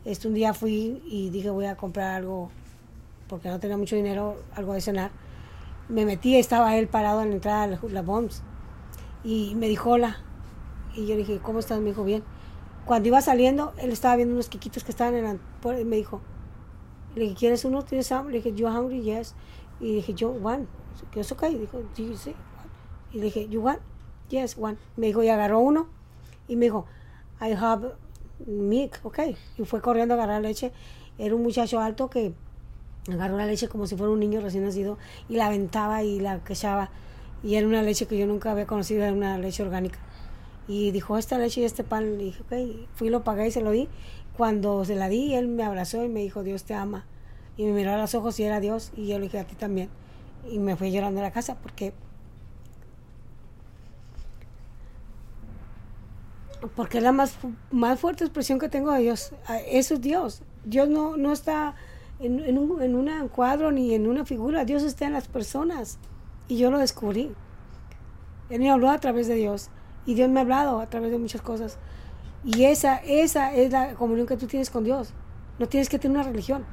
este, un día fui y dije voy a comprar algo, porque no tenía mucho dinero, algo de cenar. Me metí, estaba él parado en la entrada de la BOMS y me dijo hola. Y yo dije, ¿cómo estás? Me dijo, bien. Cuando iba saliendo, él estaba viendo unos quiquitos que estaban en la y me dijo, le dije, ¿quieres uno? ¿Tienes hambre? Le dije, you hungry? Yes. Y dije, yo, one. Es okay. Dijo, do you see? Y le dije, you want? Yes, one. Me dijo, y agarró uno. Y me dijo, I have milk, ok. Y fue corriendo a agarrar leche. Era un muchacho alto que agarró la leche como si fuera un niño recién nacido y la aventaba y la quechaba. Y era una leche que yo nunca había conocido, era una leche orgánica. Y dijo, esta leche y este pan. Le dije, ok. Fui, lo pagué y se lo di. Cuando se la di, él me abrazó y me dijo, Dios te ama. Y me miró a los ojos y era Dios. Y yo le dije, a ti también. Y me fui llorando a la casa porque... Porque es la más, más fuerte expresión que tengo de Dios. Ah, eso es Dios. Dios no, no está en, en, un, en un cuadro ni en una figura. Dios está en las personas. Y yo lo descubrí. Él me habló a través de Dios. Y Dios me ha hablado a través de muchas cosas. Y esa, esa es la comunión que tú tienes con Dios. No tienes que tener una religión.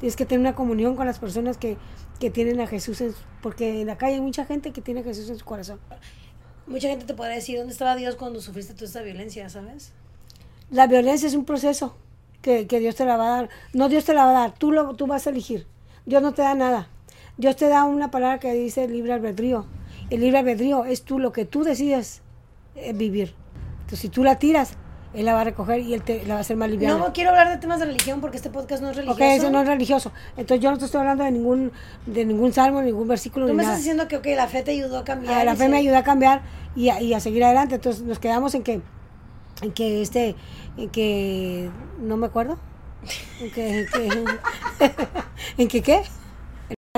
Tienes que tener una comunión con las personas que, que tienen a Jesús, en, porque en la calle hay mucha gente que tiene a Jesús en su corazón. Mucha gente te puede decir, ¿dónde estaba Dios cuando sufriste toda esta violencia, sabes? La violencia es un proceso que, que, Dios te la va a dar. No Dios te la va a dar, tú, lo, tú vas a elegir. Dios no te da nada. Dios te da una palabra que dice libre albedrío. El libre albedrío es tú lo que tú decides eh, vivir. Entonces, si tú la tiras, él la va a recoger y él te, la va a hacer más liviana. No quiero hablar de temas de religión porque este podcast no es religioso. Ok, eso no es religioso. Entonces yo no te estoy hablando de ningún de ningún salmo, ningún versículo. Tú me estás diciendo que okay, la fe te ayudó a cambiar. Ah, la fe me ayudó a cambiar y a, y a, seguir adelante. Entonces nos quedamos en que, en que este, en que, no me acuerdo. En que, en que, ¿en que qué?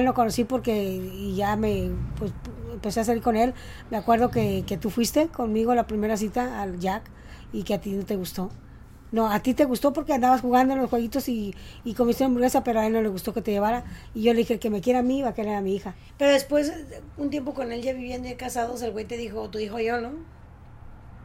Lo conocí porque y ya me, pues, empecé a salir con él. Me acuerdo que, que tú fuiste conmigo a la primera cita al Jack y que a ti no te gustó. No, a ti te gustó porque andabas jugando en los jueguitos y, y comiste hamburguesa, pero a él no le gustó que te llevara. Y yo le dije, el que me quiera a mí va a querer a mi hija. Pero después, un tiempo con él ya viviendo y casados, el güey te dijo, tú dijo yo, ¿no?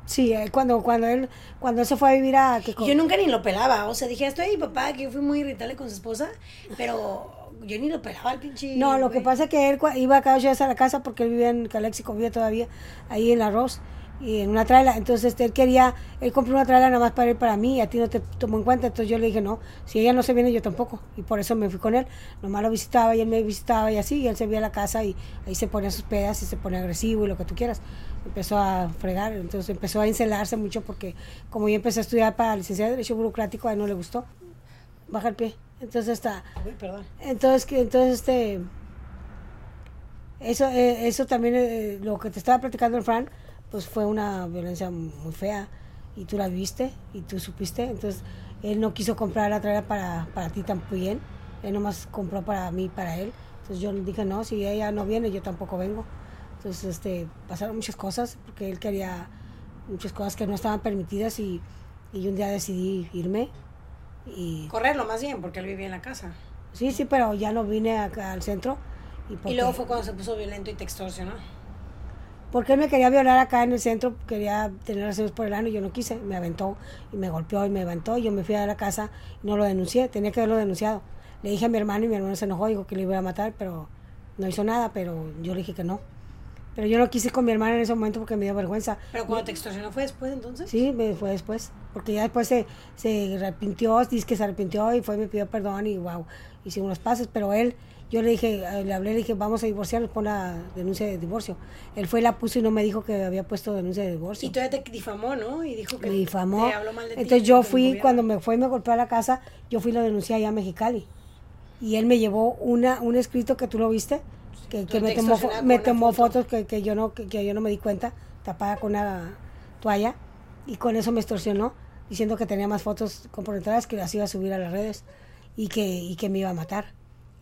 Sí, eh, cuando, cuando él, cuando él se fue a vivir a... Que, Yo nunca ni lo pelaba, o sea, dije, estoy mi papá, que yo fui muy irritable con su esposa, pero yo ni lo pelaba al pinche... No, lo que güey. pasa es que él iba cada días a la casa porque él vivía en Calexico, vivía todavía ahí en Arroz y en una traila. Entonces él quería, él compró una traila nada más para ir para mí y a ti no te tomó en cuenta. Entonces yo le dije, no, si ella no se viene, yo tampoco. Y por eso me fui con él. Nomás lo visitaba y él me visitaba y así. Y él se veía a la casa y ahí se ponía sus pedas y se ponía agresivo y lo que tú quieras. Empezó a fregar, entonces empezó a encelarse mucho porque como yo empecé a estudiar para licenciada de Derecho Burocrático, a él no le gustó. Baja el pie. Entonces está... Uy, perdón. Entonces, que entonces este eso eh, eso también eh, lo que te estaba platicando el Fran, pues fue una violencia muy fea y tú la viste y tú supiste, entonces él no quiso comprar la trailer para, para ti también, él nomás compró para mí, para él. Entonces yo le dije, no, si ella no viene, yo tampoco vengo. Entonces este, pasaron muchas cosas, porque él quería muchas cosas que no estaban permitidas y, y un día decidí irme. Y, Correrlo más bien, porque él vivía en la casa. Sí, sí, pero ya no vine acá al centro. Y, Y porque, luego fue cuando se puso violento y te extorsionó. Porque él me quería violar acá en el centro, quería tener relaciones por el ano y yo no quise. Me aventó y me golpeó y me aventó. Y yo me fui a la casa y no lo denuncié, tenía que haberlo denunciado. Le dije a mi hermano y mi hermano se enojó, dijo que le iba a matar, pero no hizo nada, pero yo le dije que no. Pero yo no quise con mi hermana en ese momento porque me dio vergüenza. Pero cuando te extorsionó fue después, entonces. Sí, me fue después. Porque ya después se, se arrepintió, dice que se arrepintió y fue, me pidió perdón y wow, hicimos los pases. Pero él, yo le dije, eh, le hablé, le dije, vamos a divorciarnos, pon la denuncia de divorcio. Él fue y la puso y no me dijo que había puesto denuncia de divorcio. Y todavía te difamó, ¿no? Y dijo que me difamó. te habló mal de ti, Entonces yo fui, cuando me fue y me golpeó a la casa, yo fui y lo denuncié allá a Mexicali. Y él me llevó una, un escrito que tú lo viste, que, que me tomó, me tomó foto. fotos que, que yo no, que, que yo no me di cuenta, tapada con una toalla, y con eso me extorsionó, diciendo que tenía más fotos comprometedoras que las iba a subir a las redes y que, y que me iba a matar.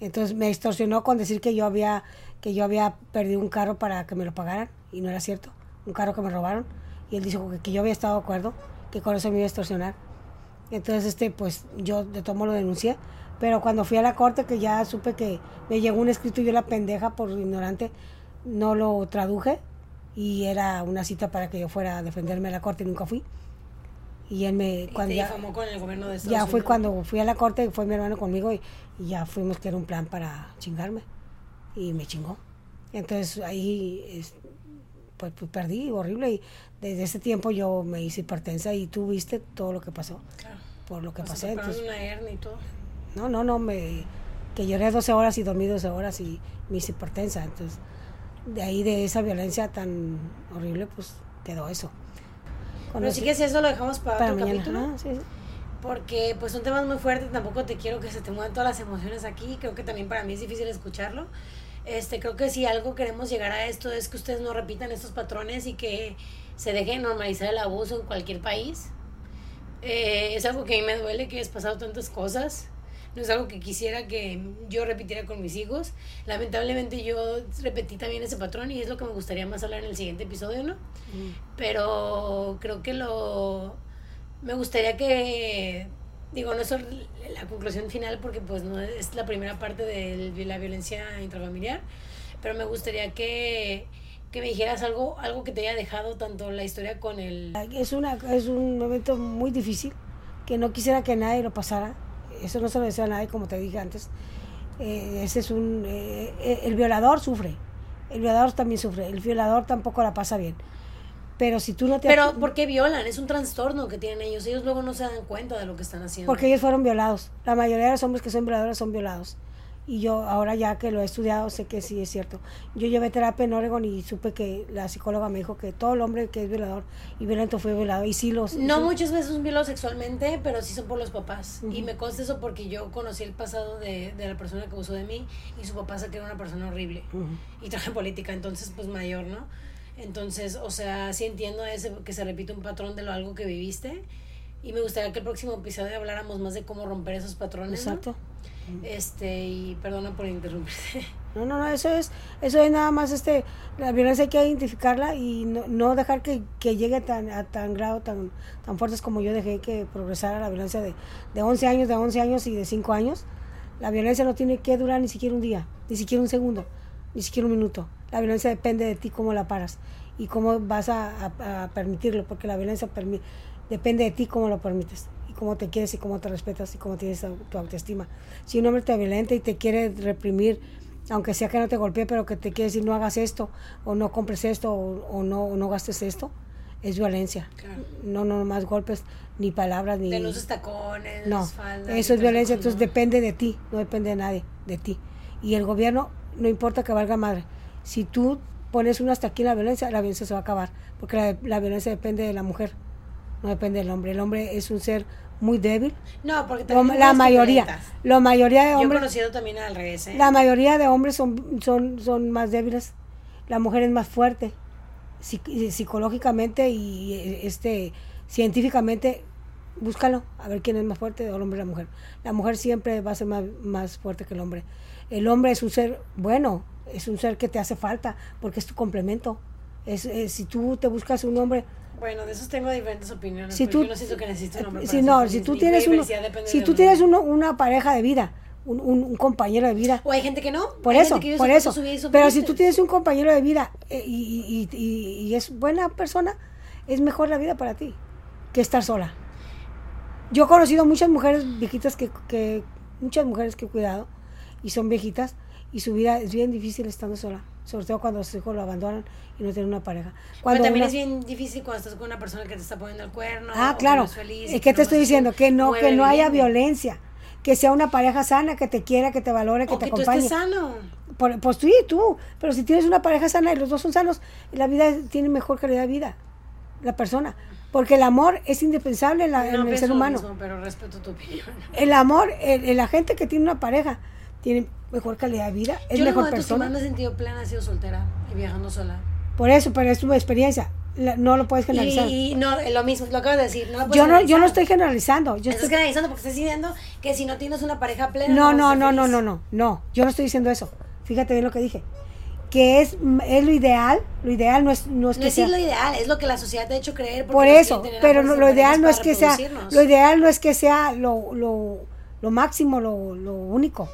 Entonces me extorsionó con decir que yo había, que yo había perdido un carro para que me lo pagaran, y no era cierto, un carro que me robaron, y él dijo que, que yo había estado de acuerdo, que con eso me iba a extorsionar. Entonces, este, pues yo de tomo lo denuncié, pero cuando fui a la corte, que ya supe que me llegó un escrito y yo la pendeja por ignorante, no lo traduje y era una cita para que yo fuera a defenderme a la corte y nunca fui. Y él me, Y cuando ya, difamó con el gobierno de Estados ya fue Unidos. cuando fui a la corte, fue mi hermano conmigo y, y ya fuimos que era un plan para chingarme. Y me chingó. Entonces ahí es- pues, pues, perdí, horrible. Y desde ese tiempo yo me hice hipertensa y tú viste todo lo que pasó, Claro. por lo que O sea, pasé. Entonces, una hernia y todo. no, no, no, me, que lloré 12 horas y dormí 12 horas y me hice hipertensa. Entonces, de ahí de esa violencia tan horrible, pues quedó eso. Pero Conocí- sí que si eso lo dejamos para, para otro mañana. capítulo. Ah, sí, sí. Porque pues son temas muy fuertes, tampoco te quiero que se te muevan todas las emociones aquí, creo que también para mí es difícil escucharlo. Este, creo que si algo queremos llegar a esto es que ustedes no repitan estos patrones y que se deje de normalizar el abuso en cualquier país. Eh, es algo que a mí me duele que hayas pasado tantas cosas. No es algo que quisiera que yo repitiera con mis hijos. Lamentablemente yo repetí también ese patrón y es lo que me gustaría más hablar en el siguiente episodio, ¿no? pero creo que lo me gustaría que digo no es la conclusión final porque pues no es la primera parte de la violencia intrafamiliar pero me gustaría que que me dijeras algo algo que te haya dejado tanto la historia con el Es, una, es un momento muy difícil que no quisiera que nadie lo pasara. Eso no se lo deseo a nadie, como te dije antes. Eh, ese es un, eh, eh, el violador sufre. El violador también sufre. El violador tampoco la pasa bien. Pero si tú no te... pero ¿por qué violan? Es un trastorno que tienen ellos. Ellos luego no se dan cuenta de lo que están haciendo. Porque ellos fueron violados. La mayoría de los hombres que son violadores son violados. Y yo ahora ya que lo he estudiado sé que sí es cierto. Yo llevé terapia en Oregon y supe que la psicóloga me dijo que todo el hombre que es violador y violento fue violado. Y sí los... No sí- muchas veces son violados sexualmente, pero sí son por los papás. Y me consta eso porque yo conocí el pasado de, de la persona que abusó de mí y su papá se que era una persona horrible y traje política, entonces pues mayor, ¿no? Entonces, o sea, sí entiendo ese, que se repite un patrón de lo algo que viviste y me gustaría que el próximo episodio habláramos más de cómo romper esos patrones, ¿no? Exacto. Este, y perdona por interrumpirte. No, no, no, eso es, eso es nada más este, la violencia hay que identificarla y no, no dejar que, que llegue tan, a tan grado, tan, tan fuertes como yo dejé que progresara la violencia de, de 11 años, de 11 años y de 5 años. La violencia no tiene que durar ni siquiera un día, ni siquiera un segundo, ni siquiera un minuto. La violencia depende de ti cómo la paras y cómo vas a, a- a permitirlo, porque la violencia permi- depende de ti cómo lo permites y cómo te quieres y cómo te respetas y cómo tienes tu autoestima. Si un hombre te violenta y te quiere reprimir, aunque sea que no te golpee, pero que te quiere decir no hagas esto, o no compres esto, o, o no, o no gastes esto, es violencia. Claro. No, no, más golpes, ni palabras, ni... De los tacones, No, faldas. eso es violencia, no. entonces depende de ti, no depende de nadie, de ti. Y el gobierno, no importa que valga madre, si tú pones uno hasta aquí en la violencia, la violencia se va a acabar, porque la, la violencia depende de la mujer, no depende del hombre. El hombre es un ser muy débil, No, porque también la mayoría, la mayoría de Yo he hombres, conocido también al revés, ¿eh? la mayoría de hombres son, son, son más débiles, la mujer es más fuerte, psic- psicológicamente y eh, este científicamente, búscalo, a ver quién es más fuerte, el hombre o la mujer. La mujer siempre va a ser más, más fuerte que el hombre. El hombre es un ser bueno, es un ser que te hace falta, porque es tu complemento. Es, es- si tú te buscas un hombre, Bueno, de esos tengo diferentes opiniones. si tú, yo no siento que necesito un hombre si no, si tú tienes uno, si tú tienes uno- una pareja de vida, un, un- un compañero de vida, O hay gente que no. por hay eso, que por eso. Pero si tú tienes un compañero de vida eh, y, y- y- y es buena persona, es mejor la vida para ti que estar sola. Yo he conocido muchas mujeres viejitas que, que muchas mujeres que he cuidado y son viejitas y su vida es bien difícil estando sola, sobre todo cuando sus hijos lo abandonan y no tienen una pareja. Pero Cuando también una- es bien difícil cuando estás con una persona que te está poniendo el cuerno. Ah, que claro. es feliz, ¿Qué te nomás estoy es diciendo? Que no, que no haya violencia, que sea una pareja sana, que te quiera, que te valore, que O te que tú acompañe. estés sano. Por- pues tú y tú, pero si tienes una pareja sana y los dos son sanos, la vida tiene mejor calidad de vida, la persona. Porque el amor es indispensable en, la- en No el pienso ser humano. mismo, pero respeto tu opinión. El amor, el, el- la gente que tiene una pareja tiene mejor calidad de vida, es Yo mejor persona. me he sentido plena ha sido soltera y viajando sola. Por eso, pero es tu experiencia, la- no lo puedes generalizar. Y, y no, lo mismo, lo acabas de decir. No lo yo no, yo no estoy generalizando, yo Estás estoy generalizando porque estás diciendo que si no tienes una pareja plena. No, no, no, no, no, no, no. Yo no estoy diciendo eso. Fíjate bien lo que dije. Que es, es lo ideal. Lo ideal no es, no es No que es sea. lo ideal, es lo que la sociedad te ha hecho creer. Por eso, pero no- lo ideal no es que sea, lo ideal no es que sea lo, lo, lo máximo, lo, lo único.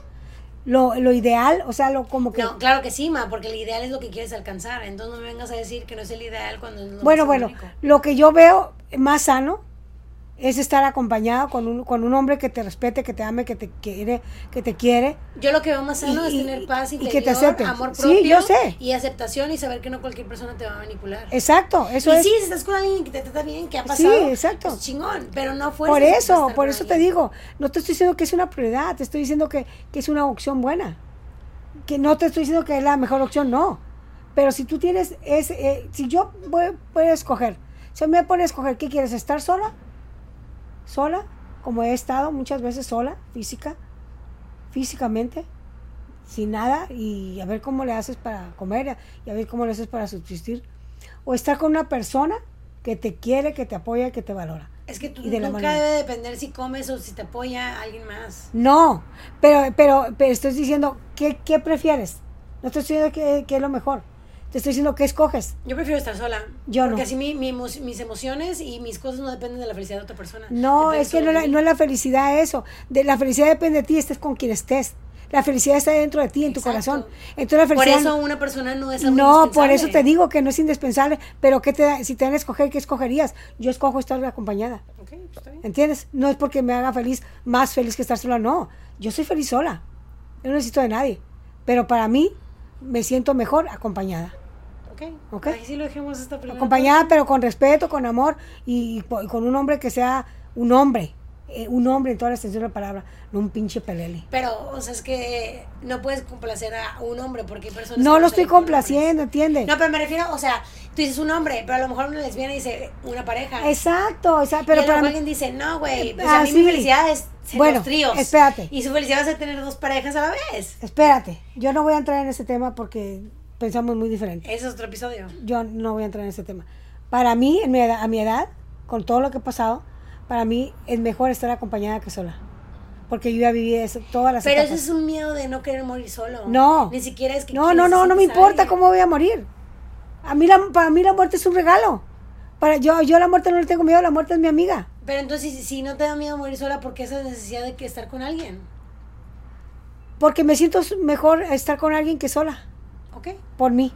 Lo, lo ideal, o sea, lo como que. No, claro que sí, ma, porque el ideal es lo que quieres alcanzar. Entonces no me vengas a decir que no es el ideal cuando es lo bueno, bueno, lo que yo veo más sano es estar acompañado con un, con un hombre que te respete, que te ame, que te quiere, que te quiere. Yo lo que veo más sano Y- es y- tener paz y que te acepten. amor Sí, propio yo sé. y aceptación y saber que no cualquier persona te va a manipular. Exacto, eso y es. sí, si estás con alguien que te trata bien, que ha Sí, pasado, exacto. pues chingón, pero no fuerzas Por eso, por eso te digo, no te estoy diciendo que es una prioridad, te estoy diciendo que, que es una opción buena. Que no te estoy diciendo que es la mejor opción, no. Pero si tú tienes, es, eh, si yo voy, voy a escoger, si me pone a escoger, ¿qué quieres? ¿Estar sola? ¿Sola? Como he estado muchas veces sola, física, físicamente, sin nada, y a ver cómo le haces para comer, y a ver cómo le haces para subsistir. O estar con una persona que te quiere, que te apoya, que te valora. Es que tú de nunca manera. debe depender si comes o si te apoya alguien más. No, pero, pero, pero estoy diciendo, ¿qué, qué prefieres? No estoy diciendo qué, qué es lo mejor. Te estoy diciendo qué escoges. Yo prefiero estar sola. Yo porque no. así mi, mi mis emociones y mis cosas no dependen de la felicidad de otra persona. No, Depende es que no, la- no es la felicidad eso. De, la felicidad depende de ti, estés con quien estés. La felicidad está dentro de ti, en tu corazón. Entonces la Por eso una persona no es algo no, por eso te digo que no es indispensable, pero ¿qué te da- si te dan a escoger, ¿qué escogerías? Yo escojo estar acompañada. Pues está bien. ¿Entiendes? No es porque me haga feliz, más feliz que estar sola, no. Yo soy feliz sola. Yo no necesito de nadie. Pero para mí, me siento mejor acompañada. Ok. Ok. Ahí sí lo dejemos esta primera Acompañada, pero con respeto, con amor y, con un hombre que sea un hombre. eh, un hombre en toda la extensión de la palabra, no un pinche pelele. Pero, o sea, es que no puedes complacer a un hombre porque hay personas No que lo estoy complaciendo, ¿entiendes? No, pero me refiero, o sea, tú dices un hombre, pero a lo mejor una lesbiana dice una pareja. Exacto, exacto, pero pero y a lo mejor alguien dice, no, güey, pues Ah, a mí sí. mi felicidad es ser Bueno, los tríos. espérate. Y su felicidad ser tener dos parejas a la vez. espérate, yo no voy a entrar en ese tema porque pensamos muy diferente. Ese es otro episodio. Yo no voy a entrar en ese tema. Para mí, en mi edad- a mi edad, con todo lo que he pasado, para mí es mejor estar acompañada que sola. porque yo ya viví eso, todas las Pero etapas. ese es un miedo de no querer morir solo. No. Ni siquiera es que. No, no, no, no me importa cómo voy a morir. A mí la, para mí la muerte es un regalo. Para yo, yo a la muerte no le tengo miedo, la muerte es mi amiga. Pero entonces, si, si no te da miedo morir sola, ¿por qué esa necesidad de que estar con alguien? Porque me siento mejor estar con alguien que sola. ¿Ok? Por mí,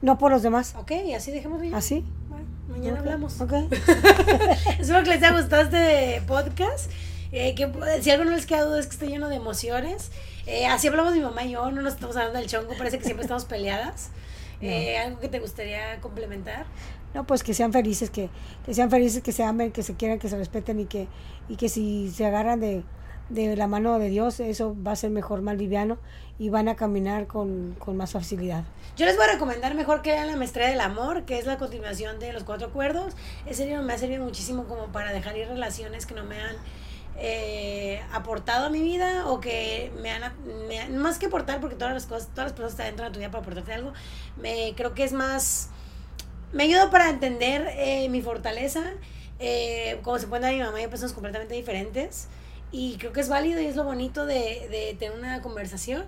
no por los demás. Ok, y así dejemos ya. ¿Así? Bueno, mañana hablamos. Ok. Espero que les haya gustado este podcast. Eh, que si algo no les queda duda es que está lleno de emociones. Eh, así hablamos mi mamá y yo, no nos estamos hablando del chongo, parece que siempre estamos peleadas. Eh, ¿Algo que te gustaría complementar? No, pues que sean felices, que, que sean felices, que se amen, que se quieran, que se respeten y que, y que si se agarran de, de la mano de Dios, eso va a ser mejor, más liviano y van a caminar con, con más facilidad. Yo les voy a recomendar mejor que lean La Maestría del Amor, que es la continuación de Los Cuatro Acuerdos. Ese libro me ha servido muchísimo como para dejar ir relaciones que no me han eh, aportado a mi vida o que me han, me han- más que aportar, porque todas las cosas, todas las personas están dentro de tu vida para aportarte algo, me creo que es más, me ayuda para entender eh, mi fortaleza, eh, como se puede dar mi mamá y personas completamente diferentes y creo que es válido y es lo bonito de, de tener una conversación.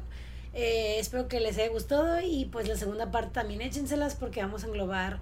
Eh, espero que les haya gustado y pues la segunda parte también échenselas porque vamos a englobar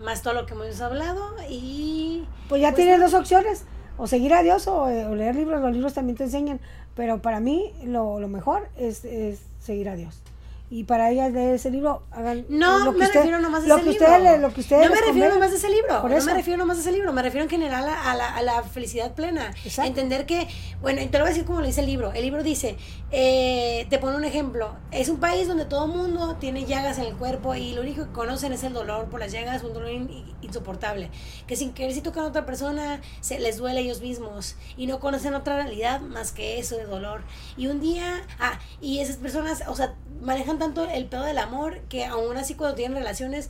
más todo lo que hemos hablado y Pues ya Pues tienes dos opciones, o seguir a Dios o, o leer libros, los libros también te enseñan, pero para mí lo, lo mejor es, es seguir a Dios. Y para ellas de ese libro hagan No, lo que me usted- refiero nomás a lo ese que libro. lo que ustedes no me refiero nomás a ese libro. No me refiero nomás a ese libro. Me refiero en general a, a la, a la felicidad plena. Exacto. Entender que, bueno, te lo voy a decir como lo dice el libro. El libro dice, eh, te pone un ejemplo. Es un país donde todo mundo tiene llagas en el cuerpo y lo único que conocen es el dolor por las llagas, un dolor in- insoportable. Que sin querer si tocan a otra persona, se les duele a ellos mismos y no conocen otra realidad más que eso de dolor. Y un día, ah, y esas personas, o sea, manejan tanto el pedo del amor que aún así cuando tienen relaciones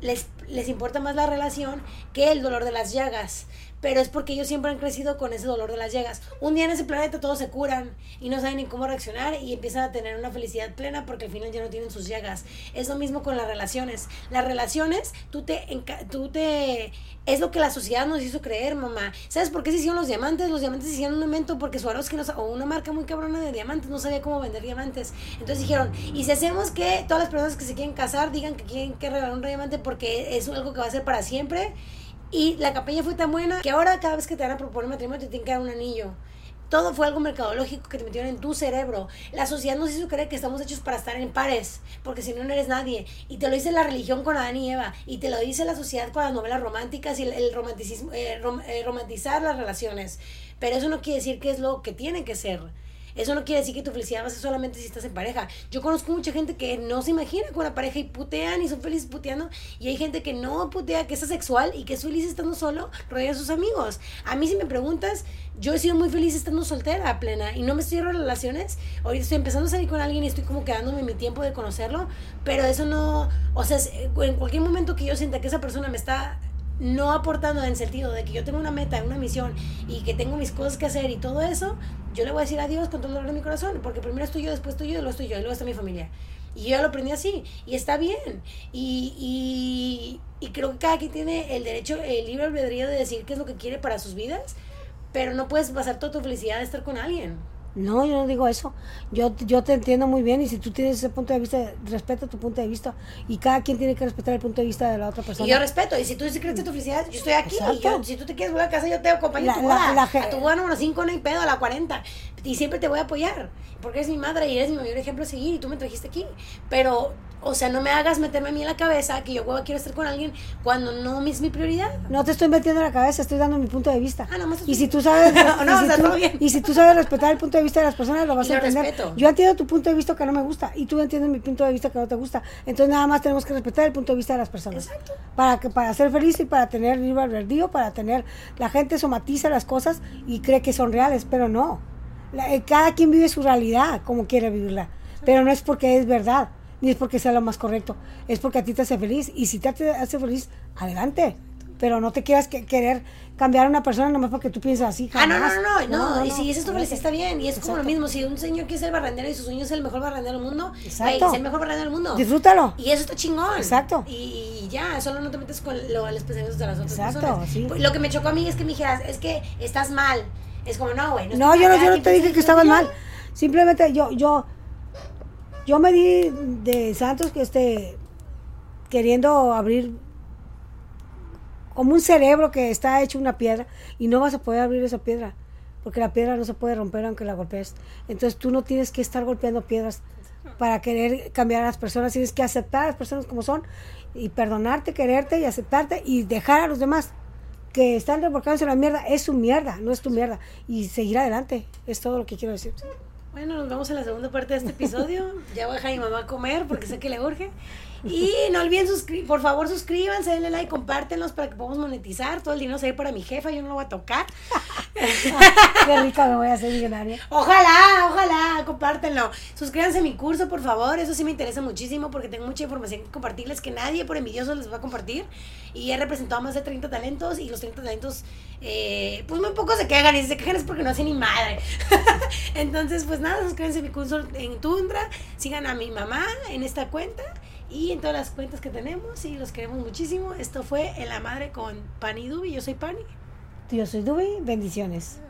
les, les importa más la relación que el dolor de las llagas. Pero es porque ellos siempre han crecido con ese dolor de las llagas. Un día en ese planeta todos se curan y no saben ni cómo reaccionar y empiezan a tener una felicidad plena porque al final ya no tienen sus llagas. Es lo mismo con las relaciones. Las relaciones, tú te, tú te... Es lo que la sociedad nos hizo creer, mamá. ¿Sabes por qué se hicieron los diamantes? Los diamantes se hicieron un evento porque Swarovski no, o una marca muy cabrona de diamantes no sabía cómo vender diamantes. Entonces dijeron, ¿y si hacemos que todas las personas que se quieren casar digan que quieren que regalar un diamante porque es algo que va a ser para siempre? Y la campaña fue tan buena que ahora cada vez que te van a proponer matrimonio te tienen que dar un anillo. Todo fue algo mercadológico que te metieron en tu cerebro. La sociedad nos hizo creer que estamos hechos para estar en pares, porque si no, no eres nadie. Y te lo dice la religión con Adán y Eva, y te lo dice la sociedad con las novelas románticas y el, romanticismo, eh, eh, romantizar las relaciones. Pero eso no quiere decir que es lo que tiene que ser. Eso no quiere decir que tu felicidad va a ser solamente si estás en pareja. Yo conozco mucha gente que no se imagina con una pareja y putean y son felices puteando. Y hay gente que no putea, que es asexual y que es feliz estando solo, rodeado de sus amigos. A mí, si me preguntas, yo he sido muy feliz estando soltera, plena. Y no me en relaciones. Hoy estoy empezando a salir con alguien y estoy como quedándome mi tiempo de conocerlo. Pero eso no. O sea, en cualquier momento que yo sienta que esa persona me está no aportando en el sentido de que yo tengo una meta, una misión y que tengo mis cosas que hacer y todo eso, yo le voy a decir adiós con todo el dolor de mi corazón, porque primero estoy yo, después estoy yo, luego estoy yo, y luego está mi familia. Y yo ya lo aprendí así, y está bien. Y, y, y creo que cada quien tiene el derecho, el libre albedrío de decir qué es lo que quiere para sus vidas, pero no puedes basar toda tu felicidad de estar con alguien. No, yo no digo eso. Yo, yo te entiendo muy bien y si tú tienes ese punto de vista, respeta tu punto de vista y cada quien tiene que respetar el punto de vista de la otra persona. Y yo respeto, y si tú crees que tu felicidad, yo estoy aquí, y yo, si tú te quieres volver a casa, yo te acompaño La- a tu boda, la a tu boda número 5, no hay pedo, a la 40, y siempre te voy a apoyar, porque eres mi madre y eres mi mayor ejemplo a seguir, y tú me trajiste aquí, pero, o sea, no me hagas meterme a mí en la cabeza que yo quiero estar con alguien cuando no es mi prioridad. No te estoy metiendo en la cabeza, estoy dando mi punto de vista. Ah, nomás y estoy- si tú sabes, No, no, y, o si sea, tú, bien. y si tú sabes respetar el punto de vista de las personas, lo vas Y a entender. respeto. Yo entiendo tu punto de vista que no me gusta y tú entiendes mi punto de vista que no te gusta. Entonces nada más tenemos que respetar el punto de vista de las personas. Exacto. Para que para ser feliz y para tener libre albedrío, para tener la gente somatiza las cosas y cree que son reales, pero no. La- eh, cada quien vive su realidad como quiere vivirla, pero no es porque es verdad ni es porque sea lo más correcto, es porque a ti te hace feliz y si te hace feliz, adelante. Pero no te quieras que- querer cambiar a una persona nomás porque tú piensas así. Ah, no, no, no, no, no, y si esa es tu no, felicidad está bien, y es como lo mismo, si un señor quiere ser barrendero y su sueño es el mejor barrendero del mundo, Exacto. es el mejor barrendero del mundo. Disfrútalo. Y eso está chingón. Exacto. Y, y ya, solo no te metes con lo- los pensamientos de las otras Exacto, personas. sí. Pues, Lo que me chocó a mí es que me dijeras, es que estás mal. Es como, no, güey. No, yo no, yo no te dije que estabas mal. Simplemente yo, yo, yo me di de Santos que este, queriendo abrir como un cerebro que está hecho una piedra y no vas a poder abrir esa piedra porque la piedra no se puede romper aunque la golpees. Entonces tú no tienes que estar golpeando piedras para querer cambiar a las personas, tienes que aceptar a las personas como son y perdonarte, quererte y aceptarte y dejar a los demás que están revolcados en la mierda, es su mierda, no es tu mierda y seguir adelante, es todo lo que quiero decir. Bueno, nos vemos en la segunda parte de este episodio. Ya voy a dejar a mi mamá a comer porque sé que le urge. Y no olviden, por favor, suscríbanse, denle like, compártenlos para que podamos monetizar. Todo el dinero se va para mi jefa, yo no lo voy a tocar. Qué rica me voy a hacer millonaria. Ojalá, ojalá, compártenlo. Suscríbanse a mi curso, por favor. Eso sí me interesa muchísimo porque tengo mucha información que compartirles que nadie por envidioso les va a compartir. Y he representado más de 30 talentos y los 30 talentos, eh, pues muy pocos se quejan. Y si se quejan es porque no hacen ni madre. Entonces, pues nada, suscríbanse a mi curso en Tundra. Sigan a mi mamá en esta cuenta y en todas las cuentas que tenemos y los queremos muchísimo. Esto fue En la Madre con Pani Dubi. Yo soy Pani. Yo soy Dubi. Bendiciones.